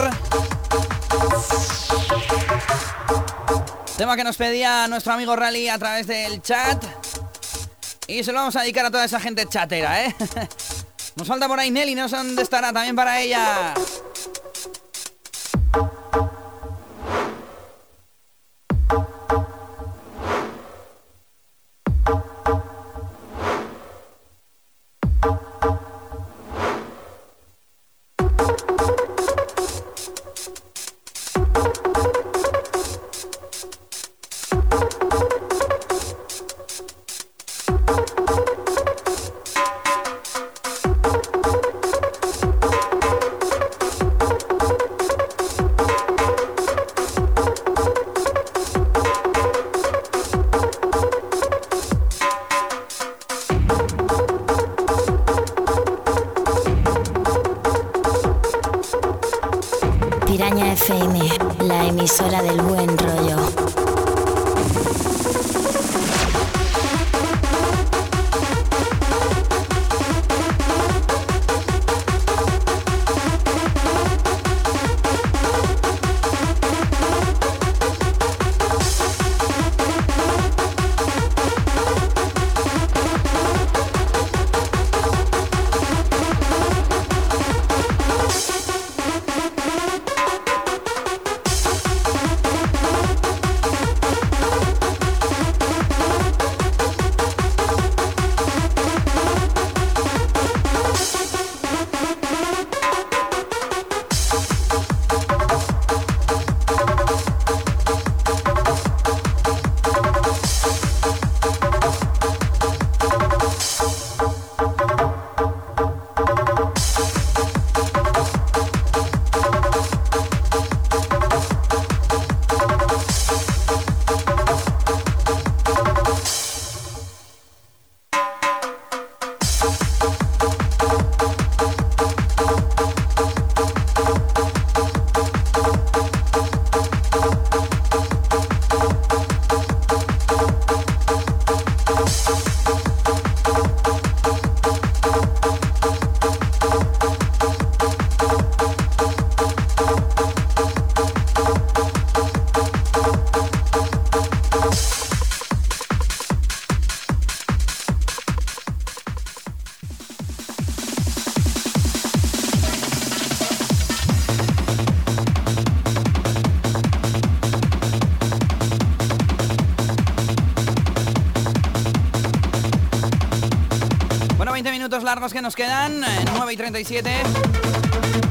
S2: Tema que nos pedía nuestro amigo Rally a través del chat. Y se lo vamos a dedicar a toda esa gente chatera, ¿eh? <laughs> Nos falta por ahí Nelly, no sé dónde estará, también para ella.
S3: Que nos quedan, 9 y 37.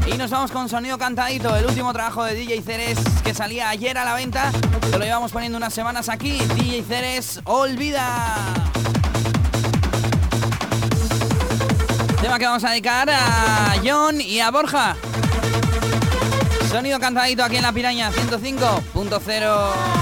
S3: Y nos vamos con sonido cantadito, el último trabajo de DJ Ceres que salía ayer a la venta. Lo llevamos poniendo unas semanas aquí. DJ Ceres, olvida. Tema que vamos a dedicar a John y a Borja. Sonido cantadito aquí en la piraña 105.0.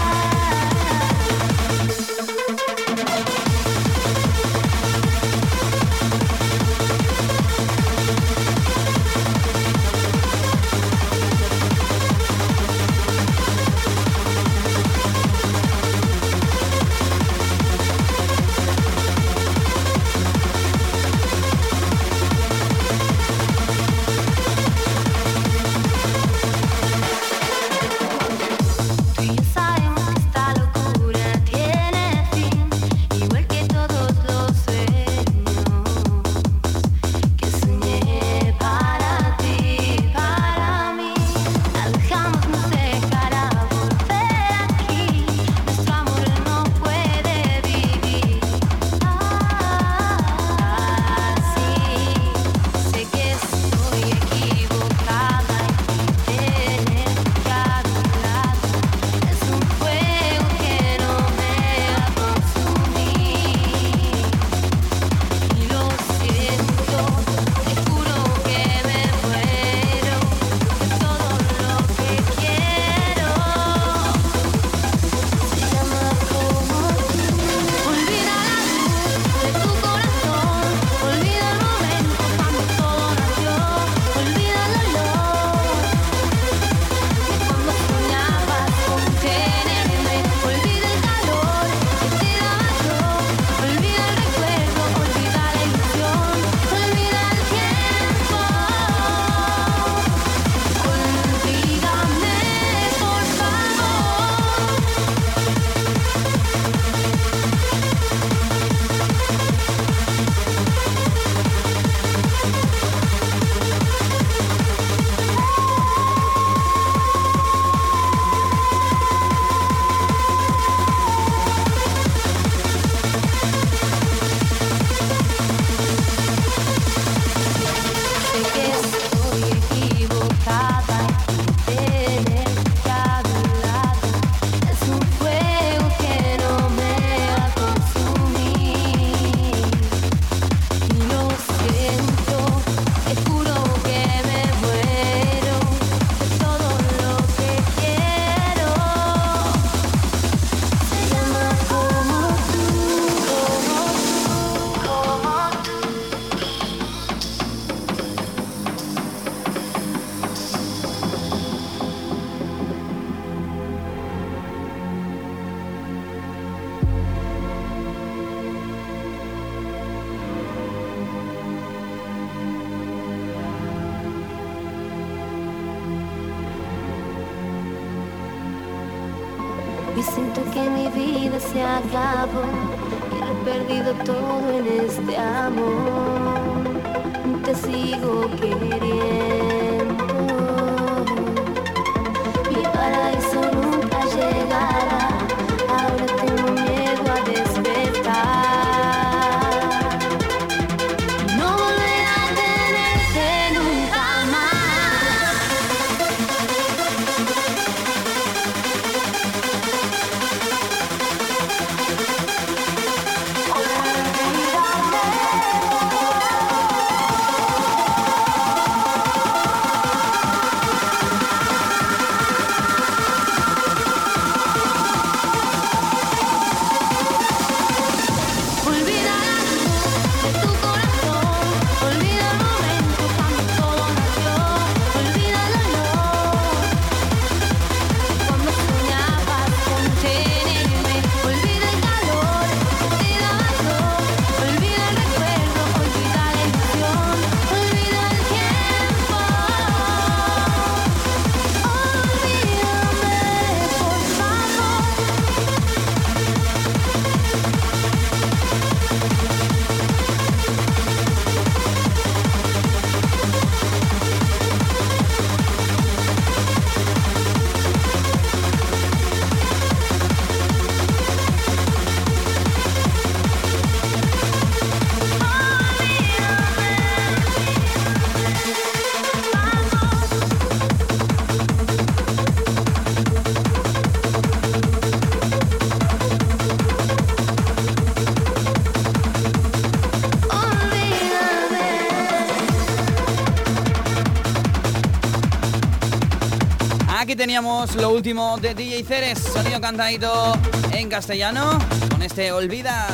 S2: lo último de DJ Ceres, sonido cantadito en castellano, con este Olvida.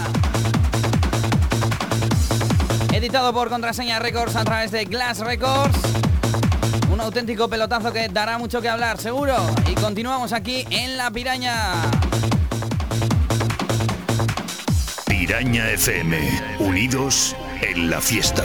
S2: Editado por Contraseña Records a través de Glass Records. Un auténtico pelotazo que dará mucho que hablar, seguro. Y continuamos aquí en La Piraña.
S7: Piraña FM, unidos en la fiesta.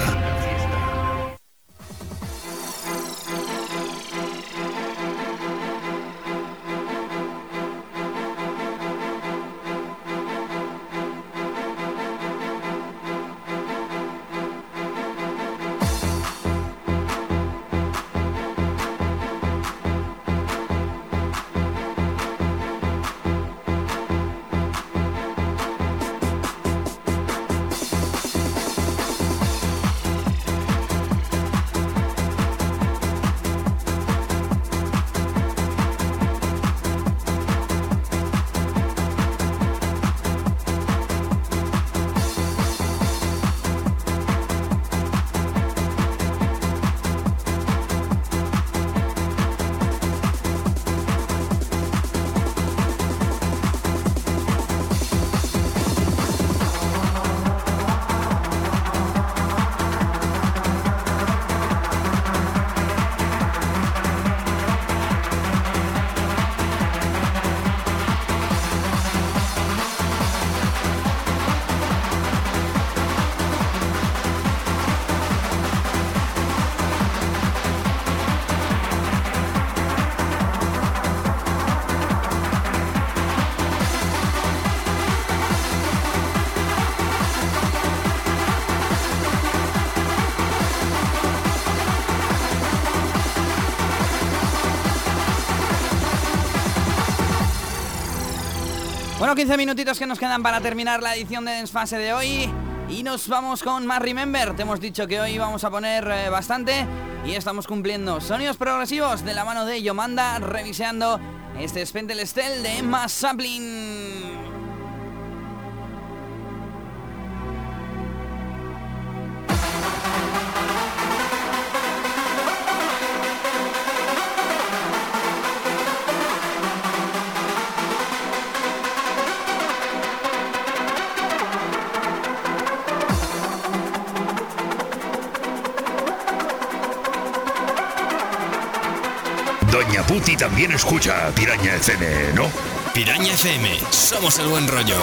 S2: 15 minutitos que nos quedan para terminar la edición de Desfase de hoy. Y nos vamos con más Remember. Te hemos dicho que hoy vamos a poner eh, bastante y estamos cumpliendo. Sonidos progresivos de la mano de Yomanda, reviseando este Spentel Estel de Emma Saplin.
S7: Escucha Piraña FM, ¿no?
S16: Piraña FM, somos el buen rollo.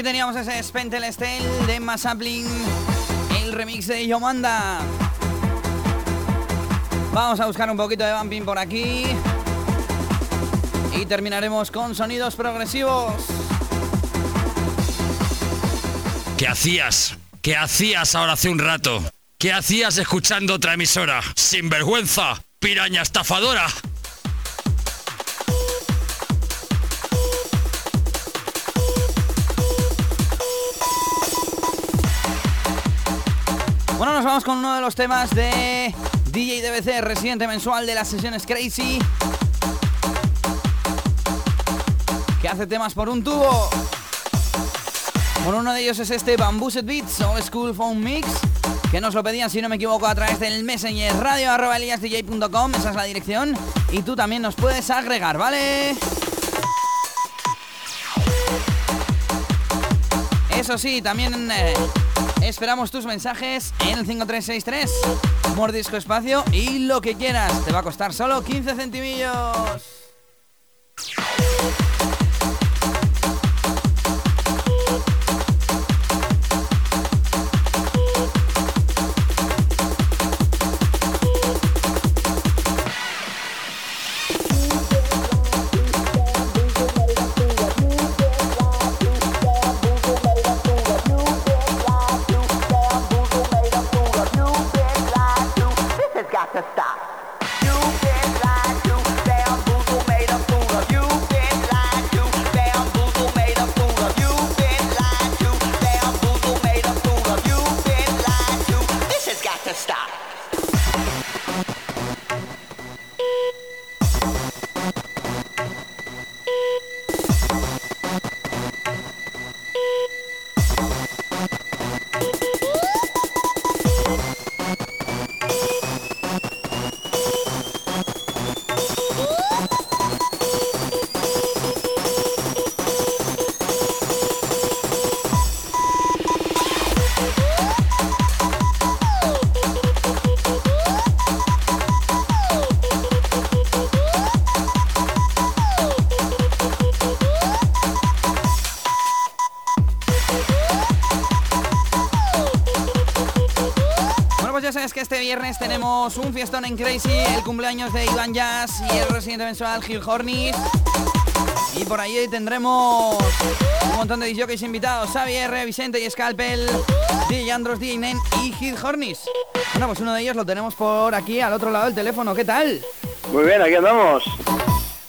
S2: Aquí teníamos ese Spentel Estel de Massapling, el remix de Yomanda. Vamos a buscar un poquito de bumping por aquí. Y terminaremos con sonidos progresivos.
S12: ¿Qué hacías? ¿Qué hacías ahora hace un rato? ¿Qué hacías escuchando otra emisora? ¡Sin vergüenza! ¡Piraña estafadora!
S2: Con uno de los temas de DJ DBC, residente mensual de las sesiones Crazy. Que hace temas por un tubo. Bueno, uno de ellos es este Bambuset Beats Old School Phone Mix. Que nos lo pedían, si no me equivoco, a través del Messenger radio arroba. Esa es la dirección. Y tú también nos puedes agregar, ¿vale? Eso sí, también eh, esperamos tus mensajes en el 5363. Mordisco espacio y lo que quieras. Te va a costar solo 15 centimillos. Viernes tenemos un fiestón en Crazy, el cumpleaños de Iván Jazz y el residente mensual Gil Hornis. Y por ahí tendremos un montón de DJs invitados, Xavier, Vicente y Scalpel, DJ Andros, DJ Nen y Gil Hornis. Bueno, pues uno de ellos lo tenemos por aquí al otro lado del teléfono. ¿Qué tal?
S18: Muy bien, aquí andamos.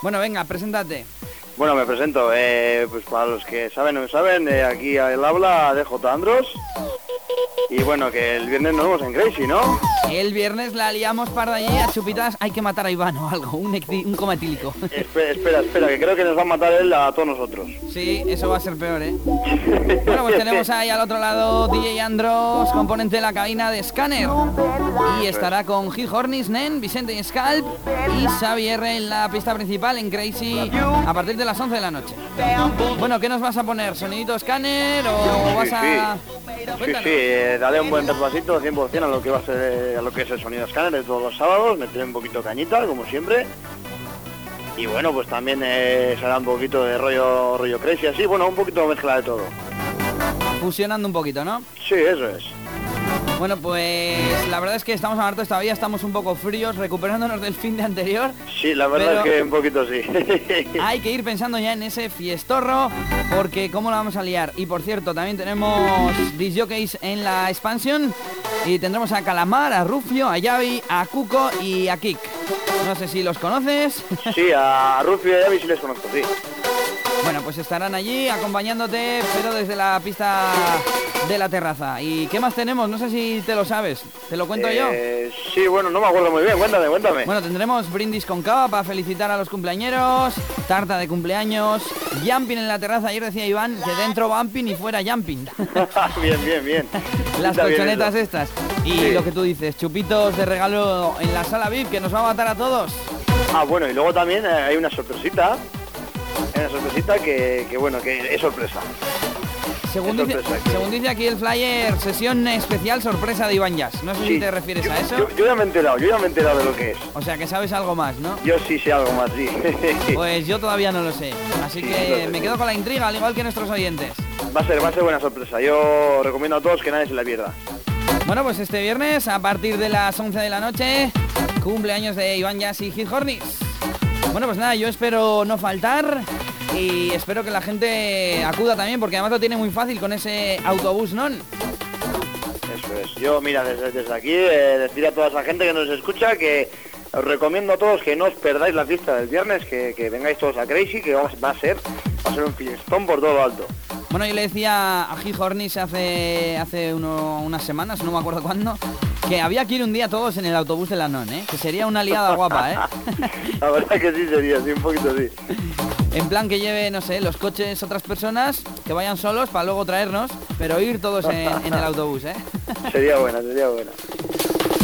S2: Bueno, venga, preséntate.
S18: Bueno, me presento. Eh, pues para los que saben o no saben, eh, aquí al habla DJ Andros. Y bueno, que el viernes nos vemos en Crazy, ¿no?
S2: El viernes la liamos para allí a chupitas. Hay que matar a Iván o algo, un, un cometílico. <laughs>
S18: Espera, espera, espera, que creo que nos va a matar él a todos nosotros.
S2: Sí, eso va a ser peor, ¿eh? <laughs> bueno, pues tenemos ahí al otro lado DJ Andros, componente de la cabina de Scanner. Y estará con Gil Hornis, Nen, Vicente y Scalp y Xavier en la pista principal en Crazy a partir de las 11 de la noche. Bueno, ¿qué nos vas a poner? ¿Sonidito Scanner o vas a...?
S18: Sí, sí, eh, daré un buen repasito 100% a lo que va a ser a lo que es el sonido escáner de todos los sábados, meteré un poquito cañita, como siempre. Y bueno, pues también eh, será un poquito de rollo rollo crazy, así, bueno, un poquito mezcla de todo.
S2: Fusionando un poquito, ¿no?
S18: Sí, eso es.
S2: Bueno, pues la verdad es que estamos amartos todavía, estamos un poco fríos, recuperándonos del fin de anterior.
S18: Sí, la verdad es que un poquito sí. <laughs>
S2: hay que ir pensando ya en ese fiestorro, porque cómo lo vamos a liar. Y por cierto, también tenemos disjockeys en la expansión y tendremos a Calamar, a Rufio, a Yavi, a Cuco y a Kik. No sé si los conoces.
S18: Sí, a Rufio y a Yavi sí les conozco, sí.
S2: Bueno, pues estarán allí acompañándote, pero desde la pista de la terraza. ¿Y qué más tenemos? No sé si te lo sabes. ¿Te lo cuento yo?
S18: Eh, sí, bueno, no me acuerdo muy bien. Cuéntame, cuéntame.
S2: Bueno, tendremos brindis con cava para felicitar a los cumpleañeros, tarta de cumpleaños, jumping en la terraza. Ayer decía Iván que dentro bumping y fuera jumping. <laughs>
S18: bien, bien, bien.
S2: Las colchonetas estas. Y lo que tú dices, chupitos de regalo en la sala VIP que nos va a matar a todos.
S18: Ah, bueno, y luego también eh, hay una sorpresita una sorpresita que, bueno, que es sorpresa.
S2: Según, dice, aquí el flyer, sesión especial sorpresa de Iván Jazz. No sé si te refieres a eso.
S18: Yo, ya me he enterado, yo ya me he enterado de lo que es.
S2: O sea que sabes algo más, ¿no?
S18: Yo sí sé algo más, sí. <laughs>
S2: pues yo todavía no lo sé. Así que me quedo con la intriga, al igual que nuestros oyentes.
S18: Va a ser, va a ser buena sorpresa. Yo recomiendo a todos que nadie se la pierda.
S2: Bueno, pues este viernes, a partir de las 11 de la noche, cumpleaños de Iván Jazz y Hit Hornis. Bueno, pues nada, yo espero no faltar y espero que la gente acuda también, porque además lo tiene muy fácil con ese autobús, ¿no?
S18: Eso es. Yo, mira, desde, aquí, eh, decir a toda esa gente que nos escucha que os recomiendo a todos que no os perdáis la fiesta del viernes, que, que vengáis todos a Crazy, que va, va a ser va a ser un fiestón por todo lo alto.
S2: Bueno, yo le decía a Gil Hornis hace, hace uno- unas semanas, no me acuerdo cuándo, que había que ir un día todos en el autobús de la NON, ¿eh? Que sería una liada <laughs> guapa, ¿eh?
S18: La verdad que sí sería, sí, un poquito sí.
S2: En plan que lleve, no sé, los coches otras personas, que vayan solos para luego traernos, pero ir todos en, en el autobús, ¿eh?
S18: Sería buena, sería buena.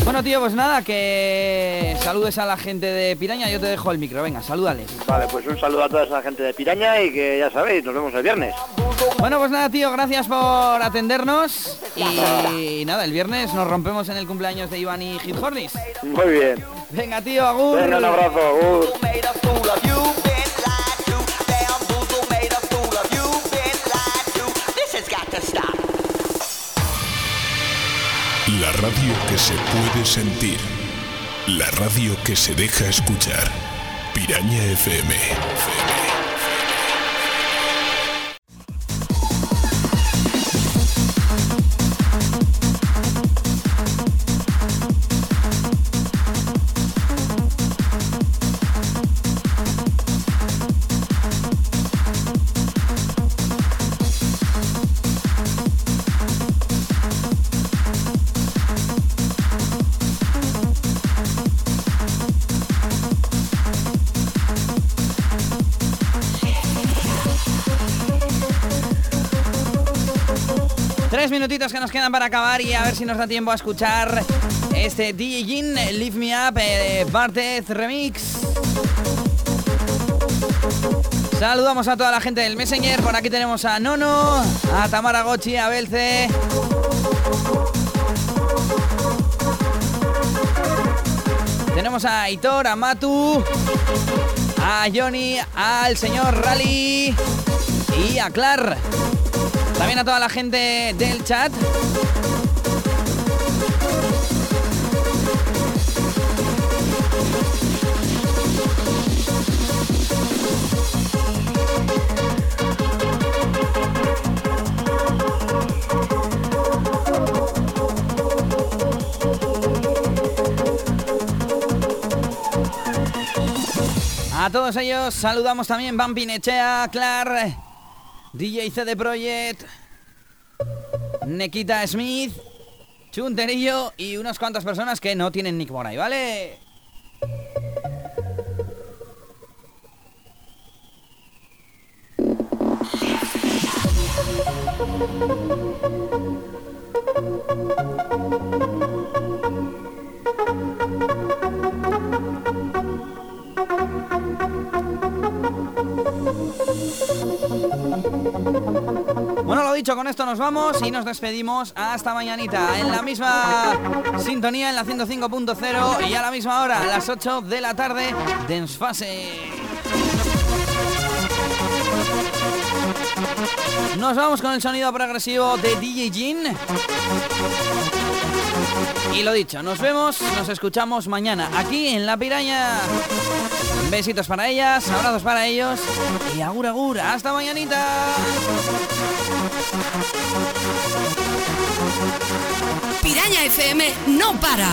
S2: Bueno, tío, pues nada, que saludes a la gente de Piraña, yo te dejo el micro, venga, salúdales.
S18: Vale, pues un saludo a toda esa gente de Piraña y que ya sabéis, nos vemos el viernes.
S2: Bueno, pues nada, tío, gracias por atendernos y nada, el viernes nos rompemos en el cumpleaños de Iván y Gil Hornis.
S18: Muy bien.
S2: Venga, tío, agur.
S18: Venga, un abrazo, agur.
S9: La radio que se puede sentir. La radio que se deja escuchar. Piraña FM.
S2: Minutitos que nos quedan para acabar y a ver si nos da tiempo a escuchar este DJ Lift Me Up, eh, Bartez Remix. Saludamos a toda la gente del Messenger. Por aquí tenemos a Nono, a Tamara Gochi, a Belce. Tenemos a Aitor, a Matu, a Johnny, al señor Rally y a Clar. También a toda la gente del chat. A todos ellos saludamos también Bampi Nechea, Clar, DJ CD Project, Nekita Smith, Chunterillo y unas cuantas personas que no tienen nick por ¿vale? Dicho, con esto nos vamos y nos despedimos hasta mañanita en la misma sintonía, en la 105.0 y a la misma hora, las 8 de la tarde, Densfase. Nos vamos con el sonido progresivo de DJ Jin. Y lo dicho, nos vemos, nos escuchamos mañana aquí en La Piraña. Besitos para ellas, abrazos para ellos y agur agur, hasta mañanita.
S11: Piraña FM no para.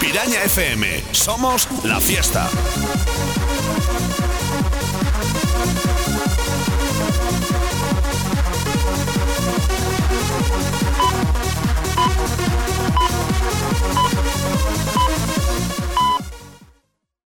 S9: Piraña FM. Somos la fiesta.